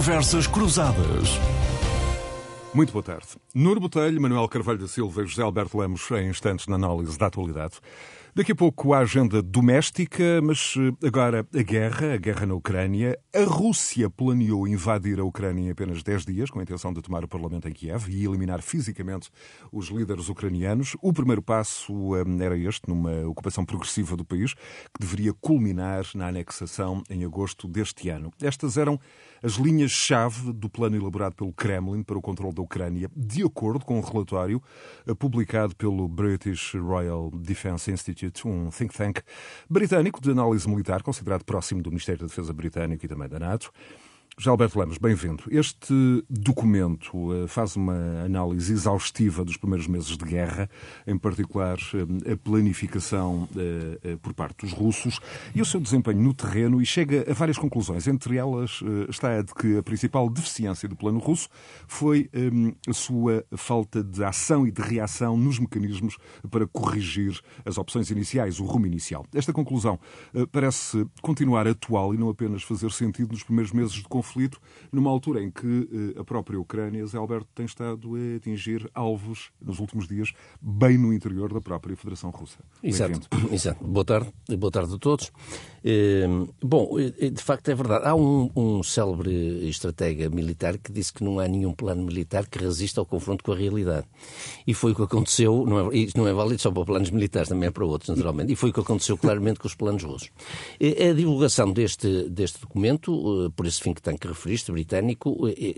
Conversas Cruzadas. Muito boa tarde. Nuno Botelho, Manuel Carvalho da Silva e José Alberto Lemos em instantes na análise da atualidade. Daqui a pouco a agenda doméstica, mas eh, agora a guerra, a guerra na Ucrânia. A Rússia planeou invadir a Ucrânia em apenas 10 dias, com a intenção de tomar o Parlamento em Kiev e eliminar fisicamente os líderes ucranianos. O primeiro passo um, era este, numa ocupação progressiva do país, que deveria culminar na anexação em agosto deste ano. Estas eram as linhas-chave do plano elaborado pelo Kremlin para o controle da Ucrânia, de acordo com um relatório eh, publicado pelo British Royal Defence Institute, um think tank britânico de análise militar, considerado próximo do Ministério da Defesa britânico e também da NATO. Já Alberto Lemos, bem-vindo. Este documento eh, faz uma análise exaustiva dos primeiros meses de guerra, em particular eh, a planificação eh, por parte dos russos e o seu desempenho no terreno e chega a várias conclusões. Entre elas está a de que a principal deficiência do plano russo foi a sua falta de ação e de reação nos mecanismos para corrigir as opções iniciais, o rumo inicial. Esta conclusão parece continuar atual e não apenas fazer sentido nos primeiros meses de conflito conflito, numa altura em que eh, a própria Ucrânia, Zé Alberto, tem estado a atingir alvos nos últimos dias, bem no interior da própria Federação Russa. Exato. Exato. Boa tarde. Boa tarde a todos. Ehm, bom, eh, de facto é verdade. Há um, um célebre estratega militar que disse que não há nenhum plano militar que resista ao confronto com a realidade. E foi o que aconteceu, não é, isto não é válido só para planos militares, também é para outros, naturalmente, e foi o que aconteceu claramente com os planos russos. A divulgação deste, deste documento, eh, por esse que tem que referiste, britânico, eh,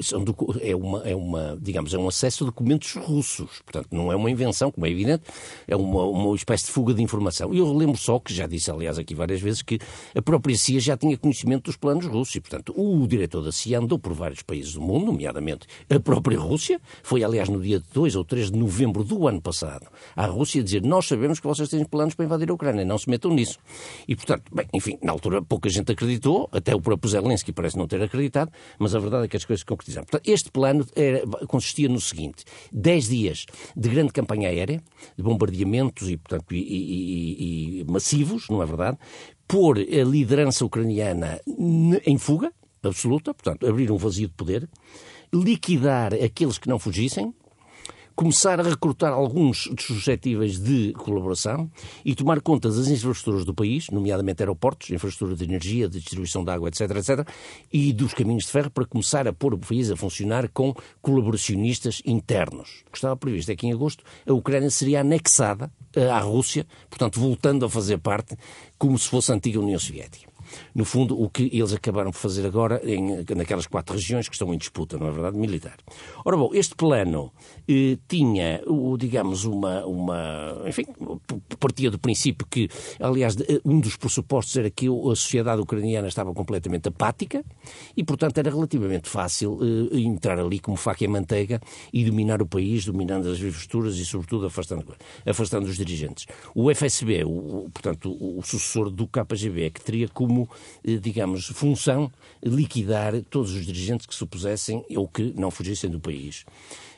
é uma, é uma, digamos, é um acesso a documentos russos. Portanto, não é uma invenção, como é evidente, é uma, uma espécie de fuga de informação. E eu lembro só que já disse, aliás, aqui várias vezes, que a própria CIA já tinha conhecimento dos planos russos e, portanto, o diretor da CIA andou por vários países do mundo, nomeadamente a própria Rússia, foi, aliás, no dia 2 ou 3 de novembro do ano passado, à Rússia dizer nós sabemos que vocês têm planos para invadir a Ucrânia, não se metam nisso. E, portanto, bem, enfim, na altura pouca gente acreditou, até o próprio Zelensky parece não ter acreditado, mas a verdade é que as coisas se concretizaram. Portanto, este plano era, consistia no seguinte, 10 dias de grande campanha aérea, de bombardeamentos e, portanto, e, e, e massivos, não é verdade, pôr a liderança ucraniana em fuga absoluta, portanto, abrir um vazio de poder, liquidar aqueles que não fugissem, começar a recrutar alguns suscetíveis de colaboração e tomar conta das infraestruturas do país, nomeadamente aeroportos, infraestrutura de energia, de distribuição de água, etc., etc., e dos caminhos de ferro para começar a pôr o país a funcionar com colaboracionistas internos. O que estava previsto é que em agosto a Ucrânia seria anexada eh, à Rússia, portanto voltando a fazer parte como se fosse a antiga União Soviética no fundo, o que eles acabaram por fazer agora em, naquelas quatro regiões que estão em disputa, não é verdade, militar. Ora bom, este plano eh, tinha, o, digamos, uma, uma, enfim, partia do princípio que, aliás, um dos pressupostos era que a sociedade ucraniana estava completamente apática e, portanto, era relativamente fácil eh, entrar ali como faca e manteiga e dominar o país, dominando as infraestruturas e, sobretudo, afastando, afastando os dirigentes. O FSB, o, portanto, o, o sucessor do KGB, que teria como eh, digamos, função liquidar todos os dirigentes que se opusessem ou que não fugissem do país.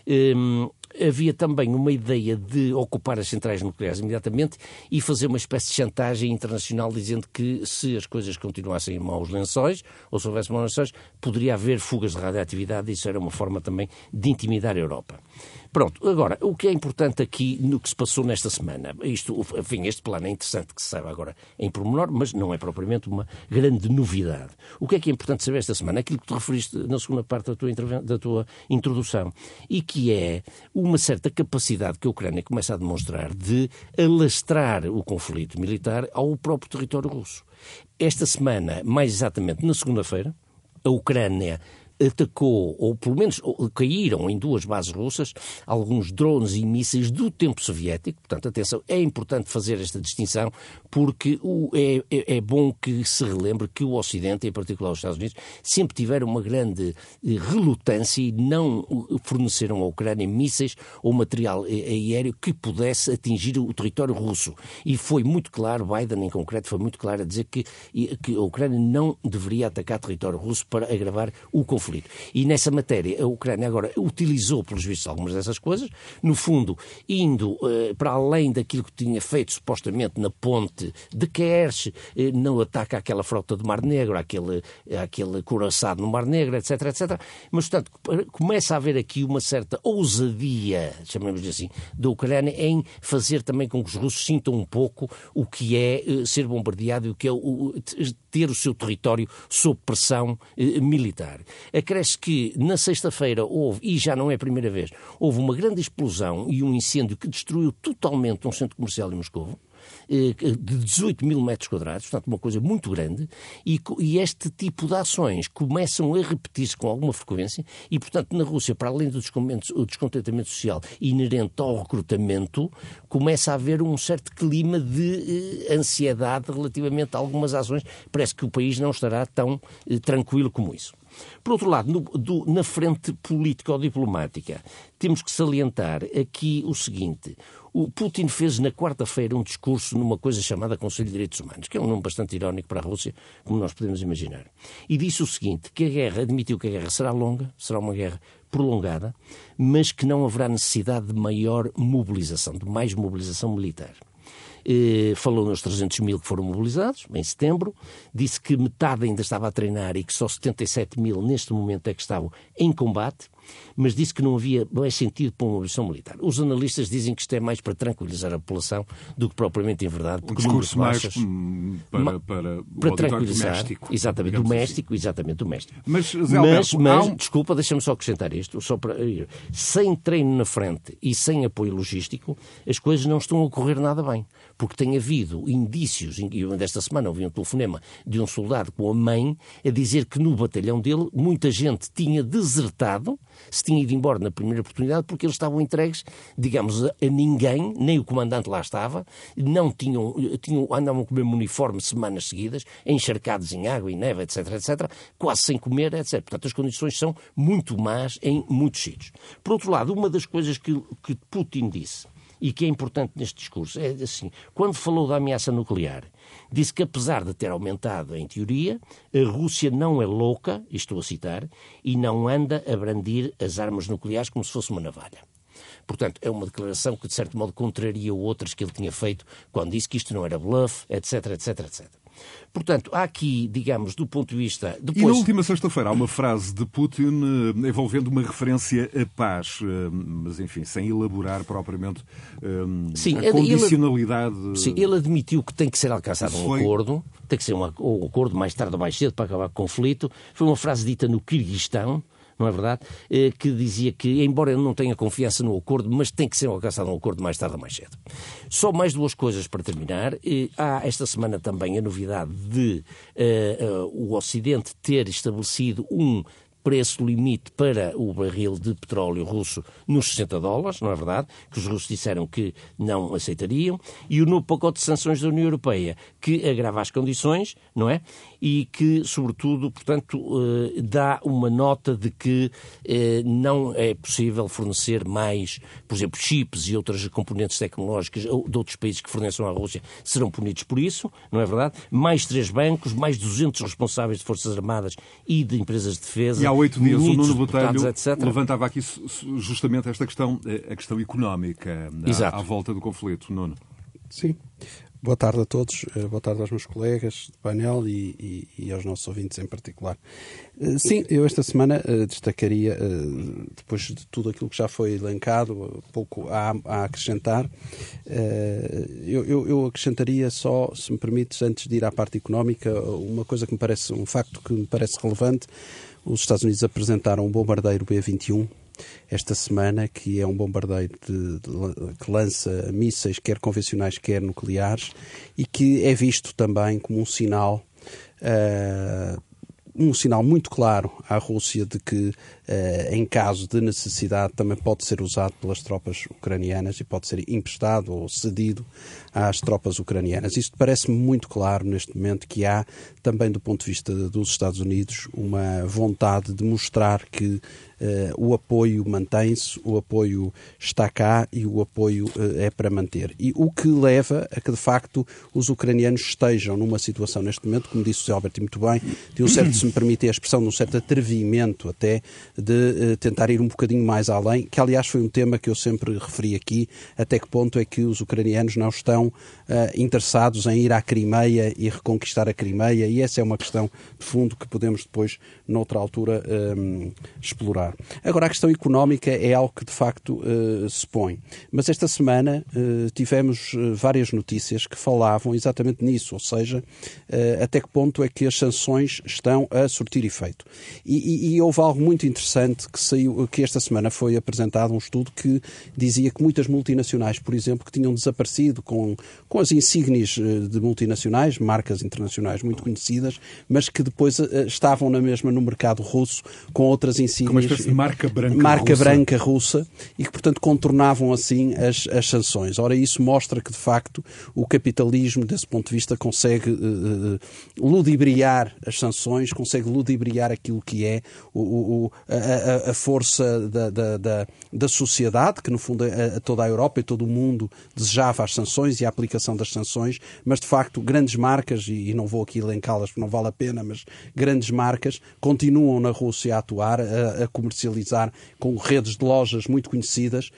Hum, havia também uma ideia de ocupar as centrais nucleares imediatamente e fazer uma espécie de chantagem internacional dizendo que se as coisas continuassem em maus lençóis, ou se houvesse maus lençóis, poderia haver fugas de radioatividade e isso era uma forma também de intimidar a Europa. Pronto, agora, o que é importante aqui no que se passou nesta semana? Isto, enfim, este plano é interessante que se saiba agora em pormenor, mas não é propriamente uma grande novidade. O que é que é importante saber esta semana? Aquilo que tu referiste na segunda parte da tua, da tua introdução, e que é uma certa capacidade que a Ucrânia começa a demonstrar de alastrar o conflito militar ao próprio território russo. Esta semana, mais exatamente na segunda-feira, a Ucrânia atacou, ou pelo menos caíram em duas bases russas, alguns drones e mísseis do tempo soviético. Portanto, atenção, é importante fazer esta distinção, porque o, é, é, é, bom que se relembre que o Ocidente, em particular os Estados Unidos, sempre tiveram uma grande eh, relutância e não forneceram à Ucrânia mísseis ou material eh, aéreo que pudesse atingir o território russo. E foi muito claro, Biden em concreto, foi muito claro a dizer que, que a Ucrânia não deveria atacar território russo para agravar o conflito conflito. E nessa matéria, a Ucrânia agora utilizou, pelos vistos, algumas dessas coisas, no fundo, indo uh, para além daquilo que tinha feito supostamente na ponte de Kerch, uh, no ataque àquela frota do Mar Negro, àquele, àquele coraçado no Mar Negro, etc, etc. Mas, portanto, começa a haver aqui uma certa ousadia, chamemos assim, da Ucrânia em fazer também com que os russos sintam um pouco o que é uh, ser bombardeado e o que é o, ter o seu território sob pressão eh, militar. Acresce que na sexta-feira houve, e já não é a primeira vez, houve uma grande explosão e um incêndio que destruiu totalmente um centro comercial em Moscou. Eh, de 18 mil metros quadrados, portanto, uma coisa muito grande, e, este tipo de ações começam a repetir-se com alguma frequência, e, portanto, na Rússia, para além do descontentamento social inerente ao recrutamento, começa a haver um certo clima de eh, ansiedade relativamente a algumas ações. Parece que o país não estará tão eh, tranquilo como isso. Por outro lado, no, do, na frente político-diplomática, temos que salientar aqui o seguinte: o Putin fez na quarta-feira um discurso numa coisa chamada Conselho de Direitos Humanos, que é um nome bastante irónico para a Rússia, como nós podemos imaginar. E disse o seguinte: que a guerra, admitiu que a guerra será longa, será uma guerra prolongada, mas que não haverá necessidade de maior mobilização, de mais mobilização militar. Eh, falou nos 300 mil que foram mobilizados, em setembro, disse que metade ainda estava a treinar e que só 77 mil neste momento é que estavam em combate, mas disse que não havia mais sentido para uma mobilização militar. Os analistas dizem que isto é mais para tranquilizar a população do que propriamente em verdade. Um discurso mais hum, para, para, para tranquilizar. Doméstico, exatamente, doméstico, assim. exatamente, doméstico. Mas, Zé Alberto, mas, um... desculpa, deixa-me só acrescentar isto, só para, sem treino na frente e sem apoio logístico, as coisas não estão a correr nada bem, porque tem havido indícios, e desta semana ouvi um telefonema de um soldado com a mãe a dizer que no batalhão dele muita gente tinha desertado, se tinha ido embora na primeira oportunidade porque eles estavam entregues, digamos, a, ninguém, nem o comandante lá estava, não tinham, tinham andavam com o mesmo uniforme semanas seguidas, encharcados em água e neve, etc, etc, quase sem comer, etc. Portanto, as condições são muito más em muitos sítios. Por outro lado, uma das coisas que, que Putin disse e que é importante neste discurso é assim: quando falou da ameaça nuclear, disse que apesar de ter aumentado em teoria, a Rússia não é louca, estou a citar, e não anda a brandir as armas nucleares como se fosse uma navalha. Portanto, é uma declaração que, de certo modo, contraria outras que ele tinha feito quando disse que isto não era bluff, etc, etc, etc. Portanto, há aqui, digamos, do ponto de vista. Depois... E na última sexta-feira há uma frase de Putin eh, envolvendo uma referência à paz, eh, mas enfim, sem elaborar propriamente eh, sim, a condicionalidade. Ele, sim, ele admitiu que tem que ser alcançado um acordo, tem que ser um, um acordo mais tarde ou mais cedo para acabar com o conflito. Foi uma frase dita no Kirguistão não é verdade? Eh, que dizia que, embora ele não tenha confiança no acordo, mas tem que ser alcançado um acordo mais tarde ou mais cedo. Só mais duas coisas para terminar. Eh, há esta semana também a novidade de uh, uh, o Ocidente ter estabelecido um preço limite para o barril de petróleo russo nos 60 dólares, não é verdade? Que os russos disseram que não aceitariam. E o novo pacote de sanções da União Europeia, que agrava as condições, não é? E que, sobretudo, portanto, eh, dá uma nota de que eh, não é possível fornecer mais, por exemplo, chips e outras componentes tecnológicas de outros países que forneçam à Rússia serão punidos por isso, não é verdade? Mais três bancos, mais 200 responsáveis de Forças Armadas e de empresas de defesa oito dias o Nuno Botelho levantava aqui justamente esta questão, eh, a questão económica à, à volta do conflito. Nuno. Sim. Boa tarde a todos, eh, boa tarde aos meus colegas de painel e, e, e aos nossos ouvintes em particular. Eh, sim, eu esta semana destacaria, depois de tudo aquilo que já foi elencado, pouco a, a acrescentar, eu, eu, eu, acrescentaria só, se me permites, antes de ir à parte económica, uma coisa que me parece, um facto que me parece relevante, os Estados Unidos apresentaram um bombardeiro B-21 esta semana, que é um bombardeiro de, de, que lança mísseis, quer convencionais, quer nucleares, e que é visto também como um sinal uh, um sinal muito claro à Rússia de que, em caso de necessidade, também pode ser usado pelas tropas ucranianas e pode ser emprestado ou cedido às tropas ucranianas. Isto parece-me muito claro neste momento que há, também do ponto de vista dos Estados Unidos, uma vontade de mostrar que o apoio mantém-se, o apoio está cá e o apoio é para manter. E o que leva a que, de facto, os ucranianos estejam numa situação neste momento, como disse o José Alberto muito bem, de um certo, se me permite a expressão, de um certo atrevimento até de tentar ir um bocadinho mais além, que aliás foi um tema que eu sempre referi aqui, até que ponto é que os ucranianos não estão interessados em ir à Crimeia e reconquistar a Crimeia, e essa é uma questão de fundo que podemos depois, noutra altura, um, explorar. Agora, a questão económica é algo que de facto uh, se põe. Mas esta semana uh, tivemos várias notícias que falavam exatamente nisso, ou seja, até que ponto é que as sanções estão a surtir efeito. E, e, e houve algo muito interessante que saiu, que esta semana foi apresentado um estudo que dizia que muitas multinacionais, por exemplo, que tinham desaparecido com, com as insígnias eh, de multinacionais, marcas internacionais muito conhecidas, mas que depois uh, estavam na mesma no mercado russo com outras insígnias. Como uma espécie de marca branca marca russa. branca russa e que, portanto, contornavam assim as, as sanções. Ora, isso mostra que, de facto, o capitalismo, desse ponto de vista, consegue uh, ludibriar as sanções, consegue ludibriar aquilo que é o, o a, a, força da, da, da, da, sociedade, que, no fundo, a, a toda a Europa e todo o mundo desejava as sanções e a aplicação das sanções, mas de facto grandes marcas, e não vou aqui elencá-las porque não vale a pena, mas grandes marcas continuam na Rússia a atuar, a, a comercializar com redes de lojas muito conhecidas,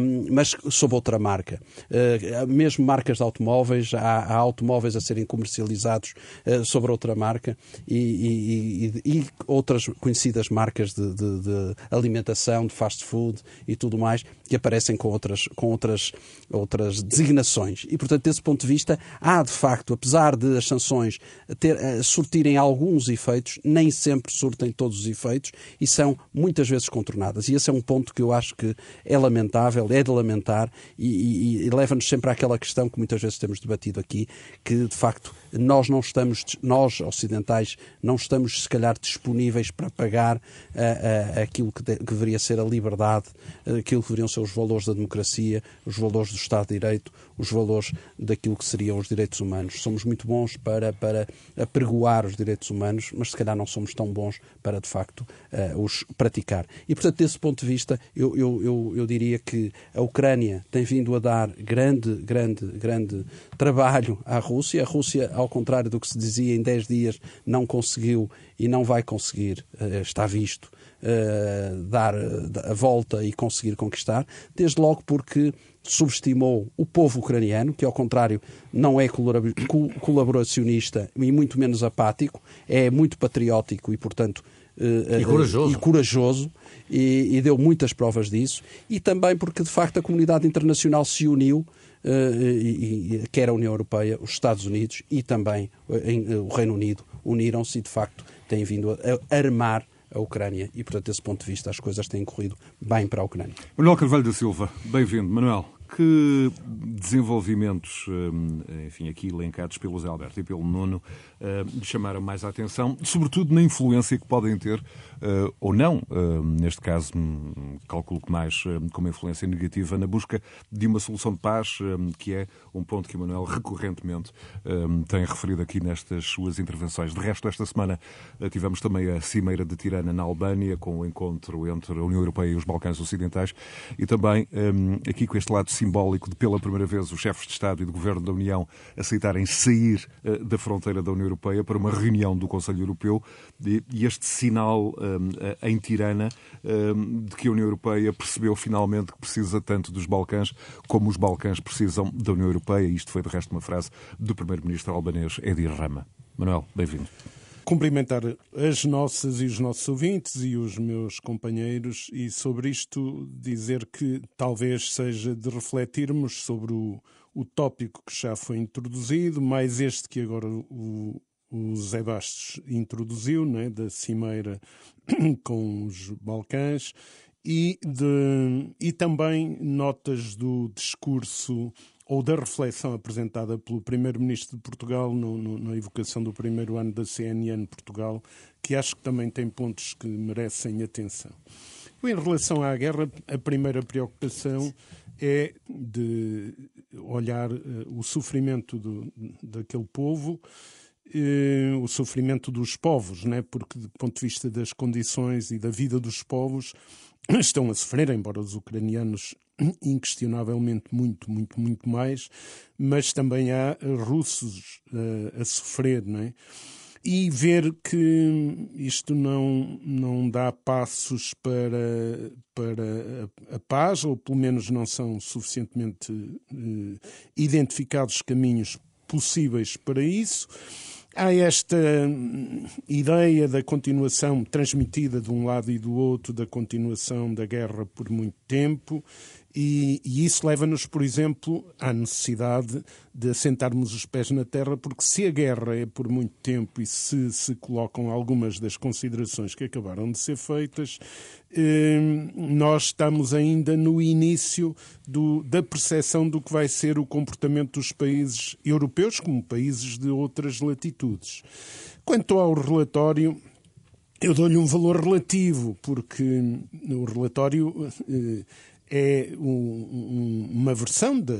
um, mas sob outra marca. Uh, mesmo marcas de automóveis, há, há automóveis a serem comercializados uh, sobre outra marca e, e, e, outras conhecidas marcas de, de, de, alimentação, de fast food e tudo mais, que aparecem com outras, com outras, outras designações. E, portanto, desse ponto de vista, há de facto, apesar de as sanções ter, uh, surtirem alguns efeitos, nem sempre surtem todos os efeitos e são muitas vezes contornadas. E esse é um ponto que eu acho que é lamentável, é de lamentar e, e, e leva-nos sempre àquela questão que muitas vezes temos debatido aqui, que de facto nós não estamos, nós ocidentais, não estamos se calhar disponíveis para pagar uh, uh, aquilo que, de, que, deveria ser a liberdade, uh, aquilo que deveriam ser os valores da democracia, os valores do Estado de Direito, os valores daquilo que seriam os direitos humanos. Somos muito bons para, para apregoar os direitos humanos, mas se calhar não somos tão bons para, de facto, os praticar. E, portanto, desse ponto de vista, eu, eu, eu, eu diria que a Ucrânia tem vindo a dar grande, grande, grande trabalho à Rússia. A Rússia ao contrário do que se dizia, em 10 dias não conseguiu e não vai conseguir, eh, está visto, eh, dar a volta e conseguir conquistar, desde logo porque subestimou o povo ucraniano, que ao contrário não é colaboracionista e muito menos apático, é muito patriótico e, portanto, eh, e corajoso, e, corajoso e, e, deu muitas provas disso, e também porque de facto a comunidade internacional se uniu uh, quer a União Europeia, os Estados Unidos e também eh, o Reino Unido uniram-se e, de facto, têm vindo a armar a Ucrânia e, portanto, desse ponto de vista, as coisas têm corrido bem para a Ucrânia. Manuel Carvalho da Silva, bem-vindo. Manuel, que desenvolvimentos, enfim, aqui elencados pelo Zé Alberto e pelo Nuno, lhe chamaram mais a atenção, sobretudo na influência que podem ter uh, ou não, neste caso, calculo que mais com uma influência negativa, na busca de uma solução de paz, que é um ponto que o Manuel recorrentemente tem referido aqui nestas suas intervenções. De resto, esta semana tivemos também a Cimeira de Tirana na Albânia, com o encontro entre a União Europeia e os Balcãs Ocidentais, e também aqui com este lado simbólico de, pela primeira vez, os chefes de Estado e de Governo da União aceitarem sair da fronteira da União Europeia para uma reunião do Conselho Europeu, e, e este sinal eh, em Tirana, de que a União Europeia percebeu finalmente que precisa tanto dos Balcãs como os Balcãs precisam da União Europeia. Isto foi, de resto, uma frase do primeiro-ministro albanês Edi Rama. Manuel, bem-vindo cumprimentar as nossas e os nossos ouvintes e os meus companheiros e sobre isto dizer que talvez seja de refletirmos sobre o, o tópico que já foi introduzido, mais este que agora o, o Zé Bastos introduziu, né, da cimeira com os Balcãs, e, de, e também notas do discurso ou da reflexão apresentada pelo Primeiro-Ministro de Portugal no, no, na evocação do primeiro ano da CNN Portugal, que acho que também tem pontos que merecem atenção. Em relação à guerra, a primeira preocupação é de olhar uh, o sofrimento do, daquele povo eh, o sofrimento dos povos, né? porque do ponto de vista das condições e da vida dos povos estão a sofrer, embora os ucranianos inquestionavelmente muito, muito, muito mais, mas também há russos uh, a sofrer, não é? E ver que isto não, não dá passos para, para a, a paz, ou pelo menos não são suficientemente uh, identificados caminhos possíveis para isso há esta hum, ideia da continuação transmitida de um lado e do outro, da continuação da guerra por muito tempo, e, e isso leva-nos, por exemplo, à necessidade de assentarmos os pés na terra, porque se a guerra é por muito tempo e se se colocam algumas das considerações que acabaram de ser feitas, eh, nós estamos ainda no início do, da percepção do que vai ser o comportamento dos países europeus como países de outras latitudes. Quanto ao relatório, eu dou-lhe um valor relativo, porque o relatório eh, é um, um, uma versão da,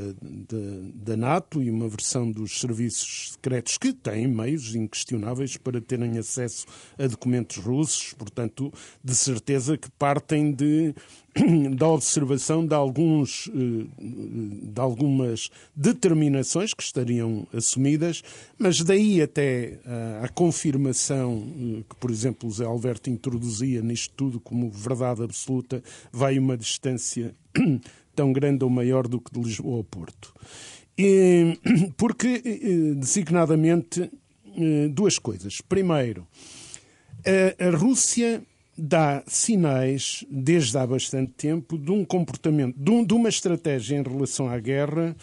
da, NATO e uma versão dos serviços secretos que têm meios inquestionáveis para terem acesso a documentos russos, portanto, de certeza que partem de da observação de, alguns, eh, de algumas determinações que estariam assumidas, mas daí até a confirmação eh, que, por exemplo, o Zé Alberto introduzia nisto tudo como verdade absoluta, vai uma distância tão grande ou maior do que de Lisboa ao Porto. Porque, eh, designadamente, duas coisas. Primeiro, a Rússia dá sinais, desde há bastante tempo, de um comportamento, de, um, de, uma estratégia em relação à guerra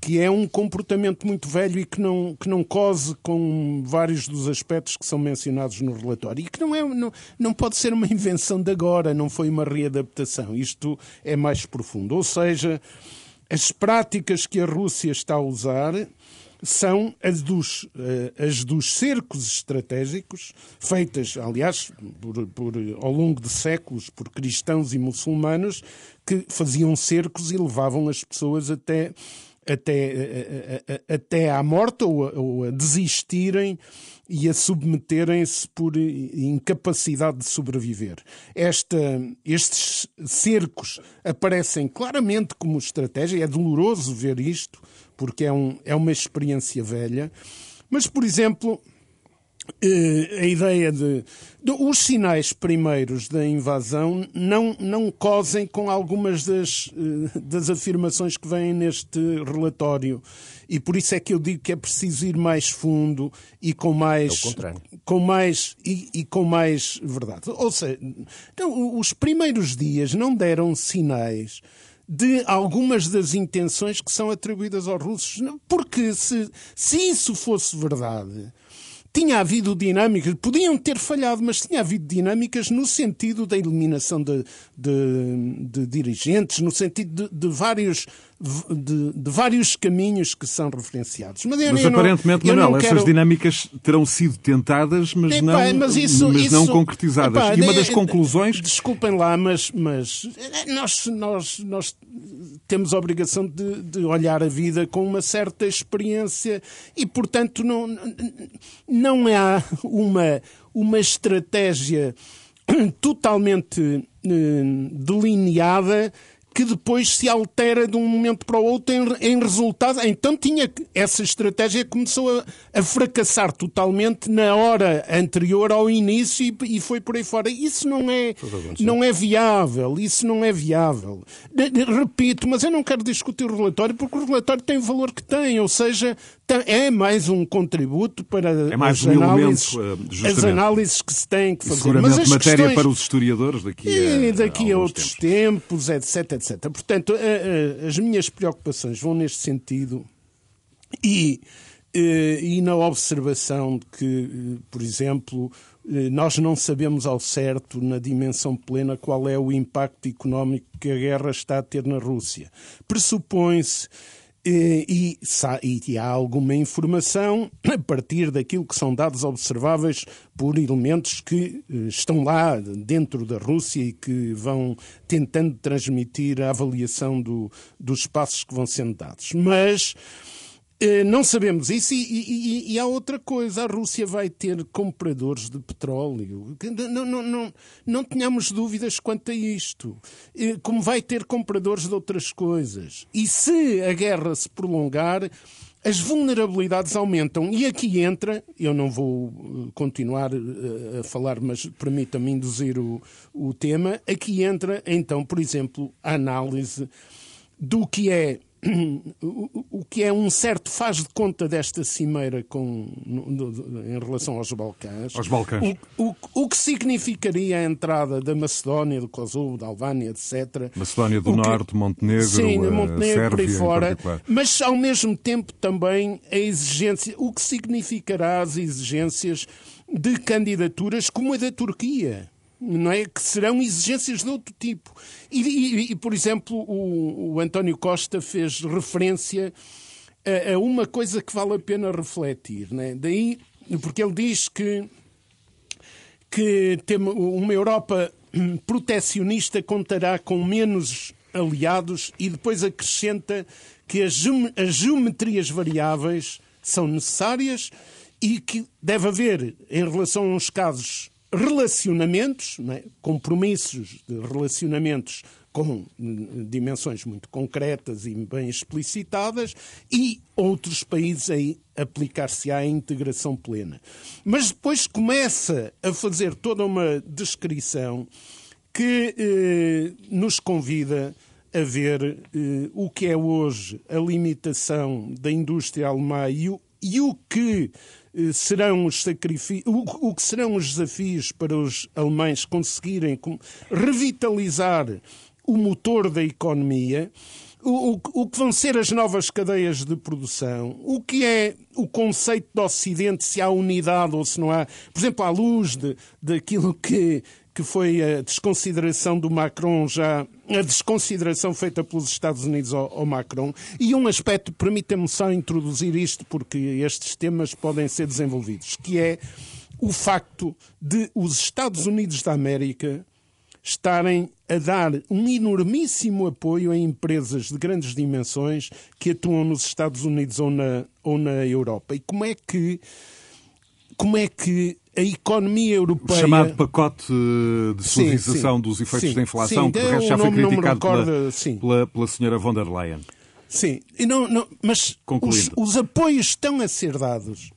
que é um comportamento muito velho e que não, que não cose com vários dos aspectos que são mencionados no relatório. E que não, é, não, não pode ser uma invenção de agora, não foi uma readaptação. Isto é mais profundo. Ou seja, as práticas que a Rússia está a usar são as dos, eh, as dos cercos estratégicos, feitas, aliás, por, por, ao longo de séculos por cristãos e muçulmanos, que faziam cercos e levavam as pessoas até, até, eh, eh, até à morte ou a, ou a desistirem e a submeterem-se por incapacidade de sobreviver. Esta, estes cercos aparecem claramente como estratégia, é doloroso ver isto, porque é, um, é uma experiência velha. Mas, por exemplo, eh, a ideia de, de, os sinais primeiros da invasão não, não cosem com algumas das, eh, das afirmações que vêm neste relatório. E por isso é que eu digo que é preciso ir mais fundo e com mais. Com mais e, e, com mais verdade. Ou seja, então, os primeiros dias não deram sinais de algumas das intenções que são atribuídas aos russos. Porque se, se isso fosse verdade, tinha havido dinâmicas, podiam ter falhado, mas tinha havido dinâmicas no sentido da eliminação de, de, de dirigentes, no sentido de, de vários de, vários caminhos que são referenciados. Mas, mas aparentemente, não, Manuel, quero... essas dinâmicas terão sido tentadas, mas, Epá, não, mas, isso, mas isso... não concretizadas. Epá, e uma das conclusões. Desculpem lá, mas, mas nós, nós, nós temos a obrigação de, de olhar a vida com uma certa experiência e, portanto, não, não há uma, uma estratégia totalmente eh, delineada que depois se altera de um momento para o outro em, em resultado. Então tinha essa estratégia começou a, a, fracassar totalmente na hora anterior ao início e, e foi por aí fora. Isso não é, não é viável. Isso não é viável. Repito, mas eu não quero discutir o relatório porque o relatório tem o valor que tem, ou seja, é mais um contributo para é mais as, um análises, elemento, as análises que se têm que fazer. Seguramente mas as matéria questões... para os historiadores daqui a, e daqui a, a outros tempos. tempos, etc, etc. Portanto, a, a, as minhas preocupações vão neste sentido e, eh, e na observação de que, eh, por exemplo, eh, nós não sabemos ao certo, na dimensão plena, qual é o impacto económico que a guerra está a ter na Rússia. Pressupõe-se e, e, e, há alguma informação a partir daquilo que são dados observáveis por elementos que eh, estão lá dentro da Rússia e que vão tentando transmitir a avaliação do, dos passos que vão sendo dados. Mas não sabemos isso e, e, e, há outra coisa. A Rússia vai ter compradores de petróleo. Não, não, não, não tenhamos dúvidas quanto a isto. Uh, como vai ter compradores de outras coisas. E se a guerra se prolongar, as vulnerabilidades aumentam. E aqui entra, eu não vou uh, continuar a falar, mas permita-me induzir o, o tema. Aqui entra, então, por exemplo, a análise do que é o que é um certo faz de conta desta cimeira com, em relação aos Balcãs. Aos Balcãs. O, o, o que significaria a entrada da Macedónia, do Kosovo, da Albânia, etc. Macedónia do que, Norte, Montenegro, sim, uh, Montenegro Sérvia, por aí fora. Mas, ao mesmo tempo, também a exigência, o que significará as exigências de candidaturas como a da Turquia não é? que serão exigências de outro tipo. E, e, e por exemplo, o, o, António Costa fez referência a, a, uma coisa que vale a pena refletir. Não é? Daí, porque ele diz que, que tem uma Europa protecionista contará com menos aliados e depois acrescenta que as, as geometrias variáveis são necessárias e que deve haver, em relação a uns casos relacionamentos, é? compromissos de relacionamentos com dimensões muito concretas e bem explicitadas, e outros países aí aplicar-se à integração plena. Mas depois começa a fazer toda uma descrição que eh, nos convida a ver eh, o que é hoje a limitação da indústria alemã e o, e o que serão os sacrifícios, o, que serão os desafios para os alemães conseguirem revitalizar o motor da economia, o, o, o, que vão ser as novas cadeias de produção, o que é o conceito do Ocidente, se há unidade ou se não há. Por exemplo, à luz de, daquilo que que foi a desconsideração do Macron já a desconsideração feita pelos Estados Unidos ao, ao Macron e um aspecto, permita-me só introduzir isto porque estes temas podem ser desenvolvidos, que é o facto de os Estados Unidos da América estarem a dar um enormíssimo apoio a empresas de grandes dimensões que atuam nos Estados Unidos ou na, ou na Europa. E como é que como é que a economia europeia. O chamado pacote de suavização dos efeitos sim, da inflação, sim, que de resto já foi criticado recorda, pela, pela, pela senhora von der Leyen. Sim, não, não, mas os, os apoios estão a ser dados.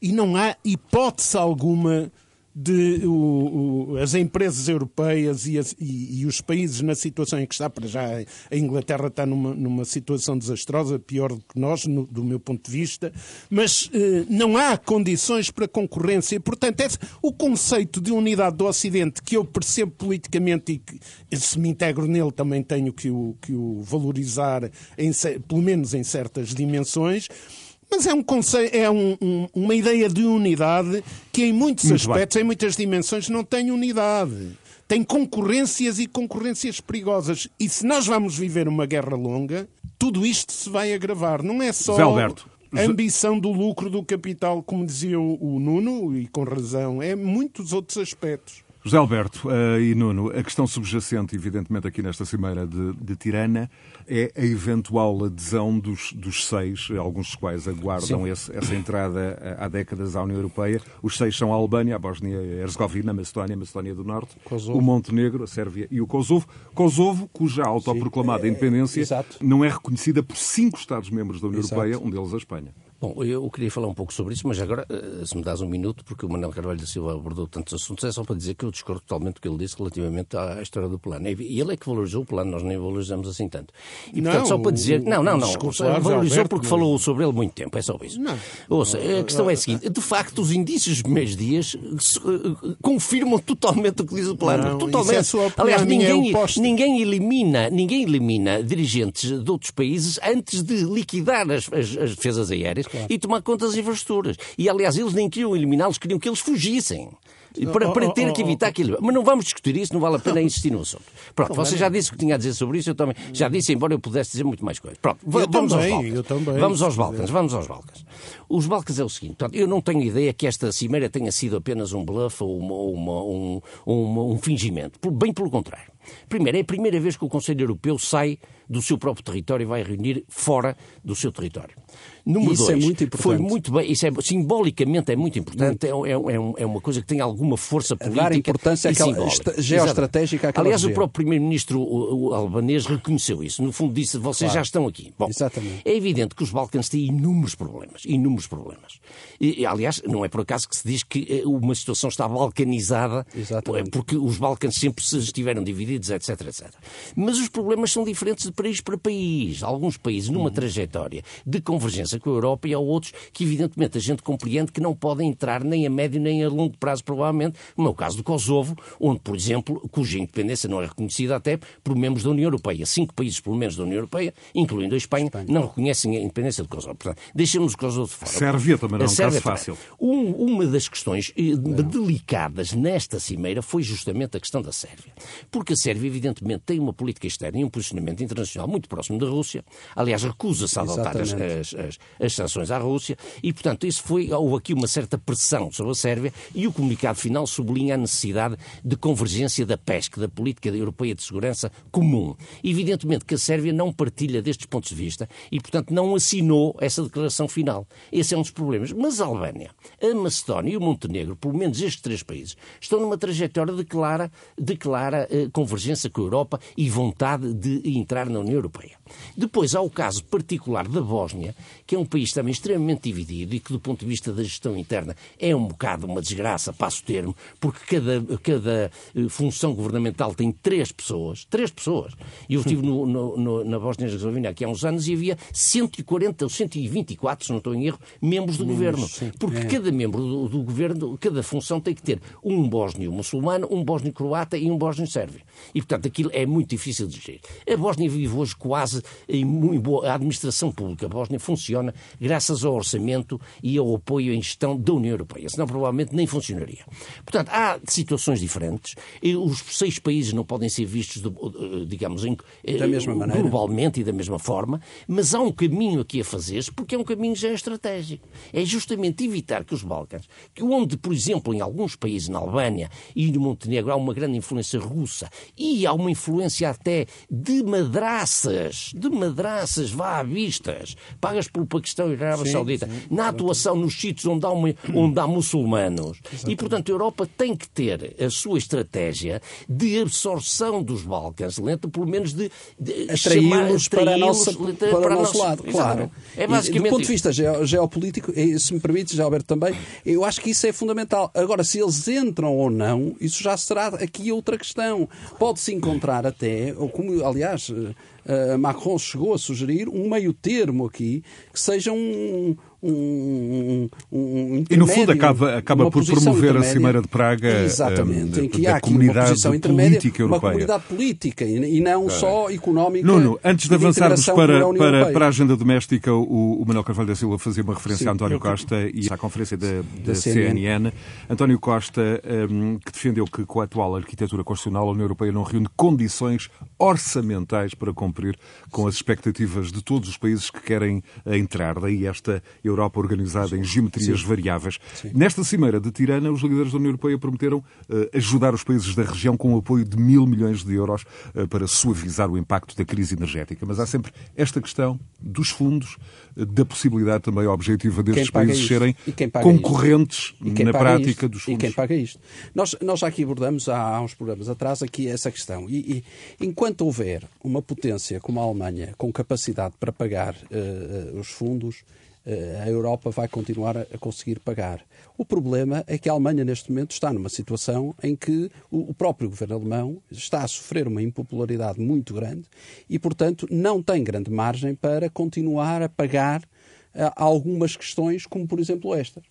E não há hipótese alguma de o, o, as empresas europeias e, as, e, e, os países na situação em que está, para já a Inglaterra está numa, numa situação desastrosa, pior do que nós, no, do meu ponto de vista, mas eh, não há condições para concorrência. Portanto, é, o conceito de unidade do Ocidente, que eu percebo politicamente e que, se me integro nele, também tenho que o, que o valorizar, em, pelo menos em certas dimensões, mas é, um conceito, é um, um, uma ideia de unidade que, em muitos Muito aspectos, bem. em muitas dimensões, não tem unidade. Tem concorrências e concorrências perigosas. E se nós vamos viver uma guerra longa, tudo isto se vai agravar. Não é só a ambição do lucro do capital, como dizia o Nuno, e com razão, é muitos outros aspectos. José Alberto uh, e Nuno, a questão subjacente, evidentemente, aqui nesta cimeira de, de Tirana é a eventual adesão dos, dos seis, alguns dos quais aguardam esse, essa entrada há décadas à União Europeia. Os seis são a Albânia, a Bósnia-Herzegovina, a Macedónia, a Macedónia do Norte, Kosovo. o Montenegro, a Sérvia e o Kosovo. Kosovo, cuja autoproclamada independência não é reconhecida por cinco Estados-membros da União Exato. Europeia, um deles a Espanha. Bom, eu queria falar um pouco sobre isso, mas agora, eh, se me dás um minuto, porque o Manuel Carvalho da Silva abordou tantos assuntos, é só para dizer que eu discordo totalmente do que ele disse relativamente à história do plano. E ele é que valorizou o plano, nós nem valorizamos assim tanto. E, portanto, não, só para dizer... Não, não, não. Valorizou Alberto, porque falou sobre ele muito tempo, é só isso. Não. Ouça, a questão é a seguinte. De facto, os indícios dos primeiros dias eh, confirmam totalmente o que diz o plano. Não, totalmente. É Aliás, ninguém, é ninguém, elimina, ninguém elimina dirigentes de outros países antes de liquidar as, as, as defesas aéreas claro. e tomar conta das infraestruturas. E, aliás, eles nem queriam eliminá-los, queriam que eles fugissem. Para, para ter que evitar aquilo. Mas não vamos discutir isso, não vale a pena insistir no assunto. Pronto, você já disse o que tinha a dizer sobre isso, eu também já disse, embora eu pudesse dizer muito mais coisas. Pronto, vamos também, aos Balcãs. Vamos aos Balcãs, vamos aos Balcãs. Os Balcãs é o seguinte, portanto, eu não tenho ideia que esta cimeira tenha sido apenas um bluff ou uma, uma, um, um, um fingimento. Bem pelo contrário. Primeiro, é a primeira vez que o Conselho Europeu sai do seu próprio território e vai reunir fora do seu território. Número isso é dois, é muito importante. Foi muito bem, isso é, simbolicamente é muito importante, é, é, é, é uma coisa que tem alguma força política. Dar importância àquela geoestratégica àquela Aliás, região. o próprio Primeiro-Ministro albanês reconheceu isso. No fundo, disse: vocês claro. já estão aqui. Bom, Exatamente. É evidente que os Balcãs têm inúmeros problemas. Inúmeros problemas. E, aliás, não é por acaso que se diz que eh, uma situação está balcanizada, Exatamente. porque os Balcãs sempre se estiveram divididos, etc, etc. Mas os problemas são diferentes de país para país. Alguns países, numa uhum. trajetória de convergência com a Europa, e há outros que, evidentemente, a gente compreende que não podem entrar nem a médio nem a longo prazo, provavelmente, como é o caso do Kosovo, onde, por exemplo, cuja independência não é reconhecida até por membros da União Europeia. Cinco países, pelo menos, da União Europeia, incluindo a Espanha, Espanha. não reconhecem a independência do Kosovo. Portanto, deixemos o Kosovo de fora. Sérvia também não é um caso fácil. Um, uma das questões eh, delicadas nesta cimeira foi justamente a questão da Sérvia. Porque a Sérvia, evidentemente, tem uma política externa e um posicionamento internacional muito próximo da Rússia. Aliás, recusa-se a adotar as, as, as, as, sanções à Rússia e, portanto, isso foi, houve aqui uma certa pressão sobre a Sérvia e o comunicado final sublinha a necessidade de convergência da PESC, da Política Europeia de Segurança Comum. Evidentemente que a Sérvia não partilha destes pontos de vista e, portanto, não assinou essa declaração final. Esse é um dos problemas. Mas a Albânia, a Macedónia e o Montenegro, pelo menos estes três países, estão numa trajetória de clara, de clara eh, convergência com a Europa e vontade de entrar na União Europeia. Depois há o caso particular da Bósnia, que é um país também extremamente dividido e que, do ponto de vista da gestão interna, é um bocado uma desgraça, passo o termo, porque cada, cada eh, função governamental tem três pessoas, três pessoas. E eu estive no, no, no, na Bósnia-Herzegovina aqui há uns anos e havia 140 ou 124, se não estou em erro, membros do governo. Sim, porque é. cada membro do, do, governo, cada função tem que ter um bósnio muçulmano, um bósnio croata e um bósnio sérvio. E, portanto, aquilo é muito difícil de gerir. A Bósnia vive hoje quase em muito boa. A administração pública a Bósnia funciona graças ao orçamento e ao apoio em gestão da União Europeia. Senão, provavelmente, nem funcionaria. Portanto, há situações diferentes. Os seis países não podem ser vistos, digamos, da mesma maneira. globalmente e da mesma forma, mas há um caminho aqui a fazer-se porque é um caminho já estratégico. É justamente evitar que os Balcãs, que onde, por exemplo, em alguns países, na Albânia e no Montenegro, há uma grande influência russa e há uma influência até de madraças, de madraças vá à vistas, pagas pelo Paquistão e a Arábia Saudita, sim, na atuação nos sítios onde há, uma, onde há muçulmanos. Exatamente. E, portanto, a Europa tem que ter a sua estratégia de absorção dos Balcãs, lenta, pelo menos de, de atraí-los para, para, para, para, o nosso lado, claro. É basicamente e, do ponto de vista geopolítico, se me permite, já Alberto também, eu acho que isso é fundamental. Agora, se eles entram ou não, isso já será aqui outra questão. Pode-se encontrar até, ou como, aliás, uh, Macron chegou a sugerir um meio termo aqui, que seja um, um, um, E no fundo acaba, acaba por promover a Cimeira de Praga Exatamente, um, em que há aqui comunidade uma posição política europeia. Uma comunidade política e não só económica. Nuno, antes de avançarmos para, para, para a agenda doméstica, o, o Manuel Carvalho da Silva fazia uma referência Sim, a António Costa e à conferência da, da, da CNN. CNN. António Costa, um, que defendeu que com a atual arquitetura constitucional a União Europeia não reúne condições orçamentais para cumprir com as expectativas de todos os países que querem entrar. Daí esta Europa organizada em geometrias Sim. variáveis. Sim. Nesta cimeira de Tirana, os líderes da União Europeia prometeram uh, ajudar os países da região com o apoio de mil milhões de euros uh, para suavizar o impacto da crise energética. Mas há sempre esta questão dos fundos, uh, da possibilidade também objetiva destes países isto? serem concorrentes na prática isto? dos fundos. E quem paga isto? Nós, nós já aqui abordamos há, há uns programas atrás aqui essa questão. E, e enquanto houver uma potência como a Alemanha com capacidade para pagar os fundos, eh, a Europa vai continuar a conseguir pagar. O problema é que a Alemanha, neste momento, está numa situação em que o próprio governo alemão está a sofrer uma impopularidade muito grande e, portanto, não tem grande margem para continuar a pagar eh, algumas questões, como por exemplo esta.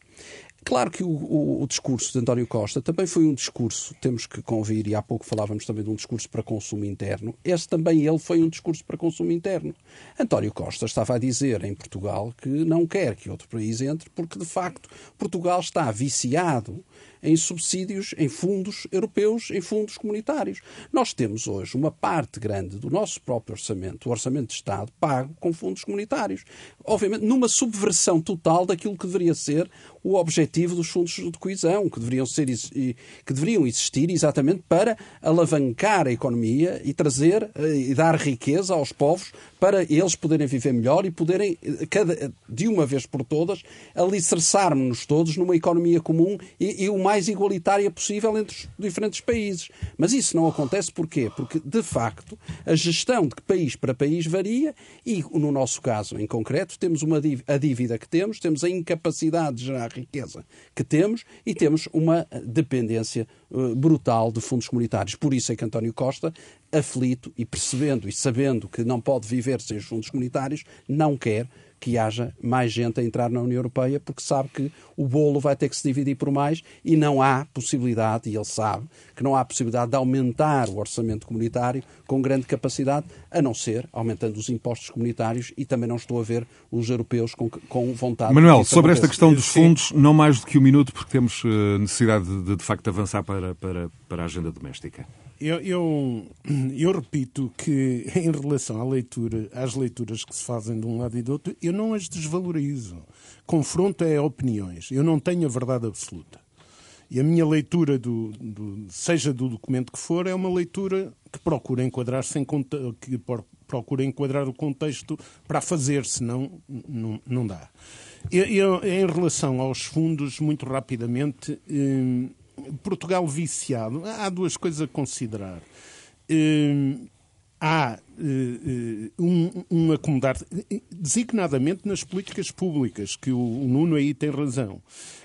Claro que o, o, o, discurso de António Costa também foi um discurso, temos que convir, e há pouco falávamos também de um discurso para consumo interno, esse também ele foi um discurso para consumo interno. António Costa estava a dizer em Portugal que não quer que outro país entre, porque de facto Portugal está viciado em subsídios, em fundos europeus, em fundos comunitários. Nós temos hoje uma parte grande do nosso próprio orçamento, o orçamento de Estado, pago com fundos comunitários. Obviamente, numa subversão total daquilo que deveria ser o objetivo dos fundos de coesão, que deveriam, ser, que deveriam existir exatamente para alavancar a economia e trazer eh, e dar riqueza aos povos para eles poderem viver melhor e poderem, eh, de uma vez por todas, alicerçarmos-nos todos numa economia comum e, e, o mais igualitária possível entre os diferentes países. Mas isso não acontece porquê? Porque, de facto, a gestão de país para país varia e, no nosso caso em concreto, temos uma a dívida que temos, temos a incapacidade de gerar riqueza que temos e temos uma dependência uh, brutal de fundos comunitários. Por isso é que António Costa, aflito e percebendo e sabendo que não pode viver sem os fundos comunitários, não quer que haja mais gente a entrar na União Europeia, porque sabe que o bolo vai ter que se dividir por mais e não há possibilidade, e ele sabe, que não há possibilidade de aumentar o orçamento comunitário com grande capacidade, a não ser aumentando os impostos comunitários e também não estou a ver os europeus com, com vontade Manuel, de sobre esta questão dos fundos, não mais do que um minuto, porque temos eh, necessidade de, de facto, avançar para, para, para a agenda doméstica. Eu, eu, eu, repito que, em relação à leitura, às leituras que se fazem de um lado e do outro, eu não as desvalorizo. Confronto é opiniões. Eu não tenho a verdade absoluta. E a minha leitura, do, do, seja do documento que for, é uma leitura que procura enquadrar-se em que procura enquadrar o contexto para fazer, senão não, não dá. Eu, eu, em relação aos fundos, muito rapidamente, hum, Portugal viciado, há duas coisas a considerar. Hum, há uh, um, um, acomodar, designadamente nas políticas públicas, que o, o Nuno aí tem razão.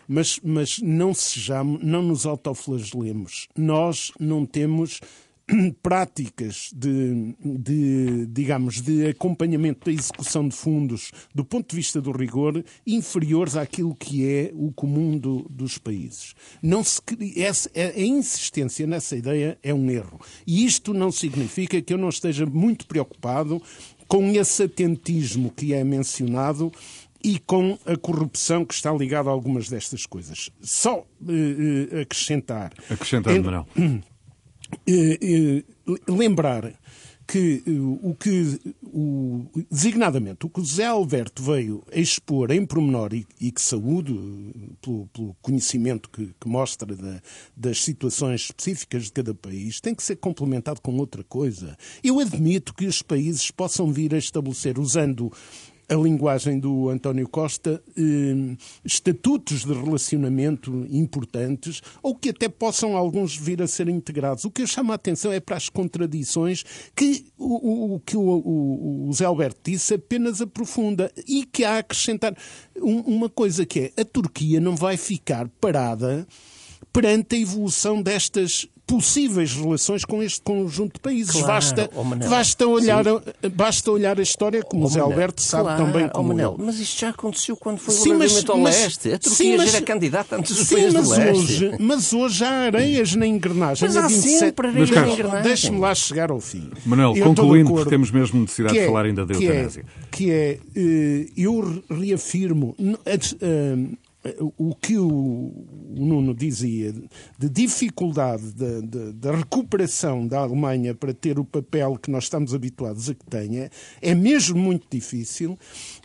Mas, mas não sejamos, não nos autoflagelemos. Nós não temos práticas de, de, digamos, de acompanhamento da execução de fundos do ponto de vista do rigor inferiores àquilo que é o comum do, dos países. Não se, essa, a insistência nessa ideia é um erro. E isto não significa que eu não esteja muito preocupado com esse atentismo que é mencionado e com a corrupção que está ligada a algumas destas coisas. Só uh, acrescentar. Acrescentar, Manuel. lembrar que eh, o que, o, designadamente, o que o José Alberto veio expor em pormenor e, e que saúdo pelo, pelo conhecimento que, que mostra da, das situações específicas de cada país, tem que ser complementado com outra coisa. Eu admito que os países possam vir a estabelecer, usando a linguagem do António Costa, eh, estatutos de relacionamento importantes, ou que até possam alguns vir a ser integrados. O que eu chamo a atenção é para as contradições que o, o que o, o, o Zé Alberto disse apenas aprofunda e que há a acrescentar um, uma coisa que é a Turquia não vai ficar parada perante a evolução destas possíveis relações com este conjunto de países. Claro, basta, oh, basta, olhar, basta olhar a história, como oh, o Zé Alberto sabe claro, tão bem como oh, Manel, eu. Mas isto já aconteceu quando foi sim, o relativamento ao mas, leste. A Turquia sim, mas, já era candidata antes dos sim, países mas do leste. Hoje, mas hoje há areias na engrenagem. Mas há 27... sempre areias na engrenagem. Deixe-me lá chegar ao fim. Manuel, eu concluindo, porque temos mesmo necessidade é, de falar ainda da que eutanásia. É, que é, eh, eu reafirmo, eh, o que o Nuno dizia de dificuldade da recuperação da Alemanha para ter o papel que nós estamos habituados a que tenha, é mesmo muito difícil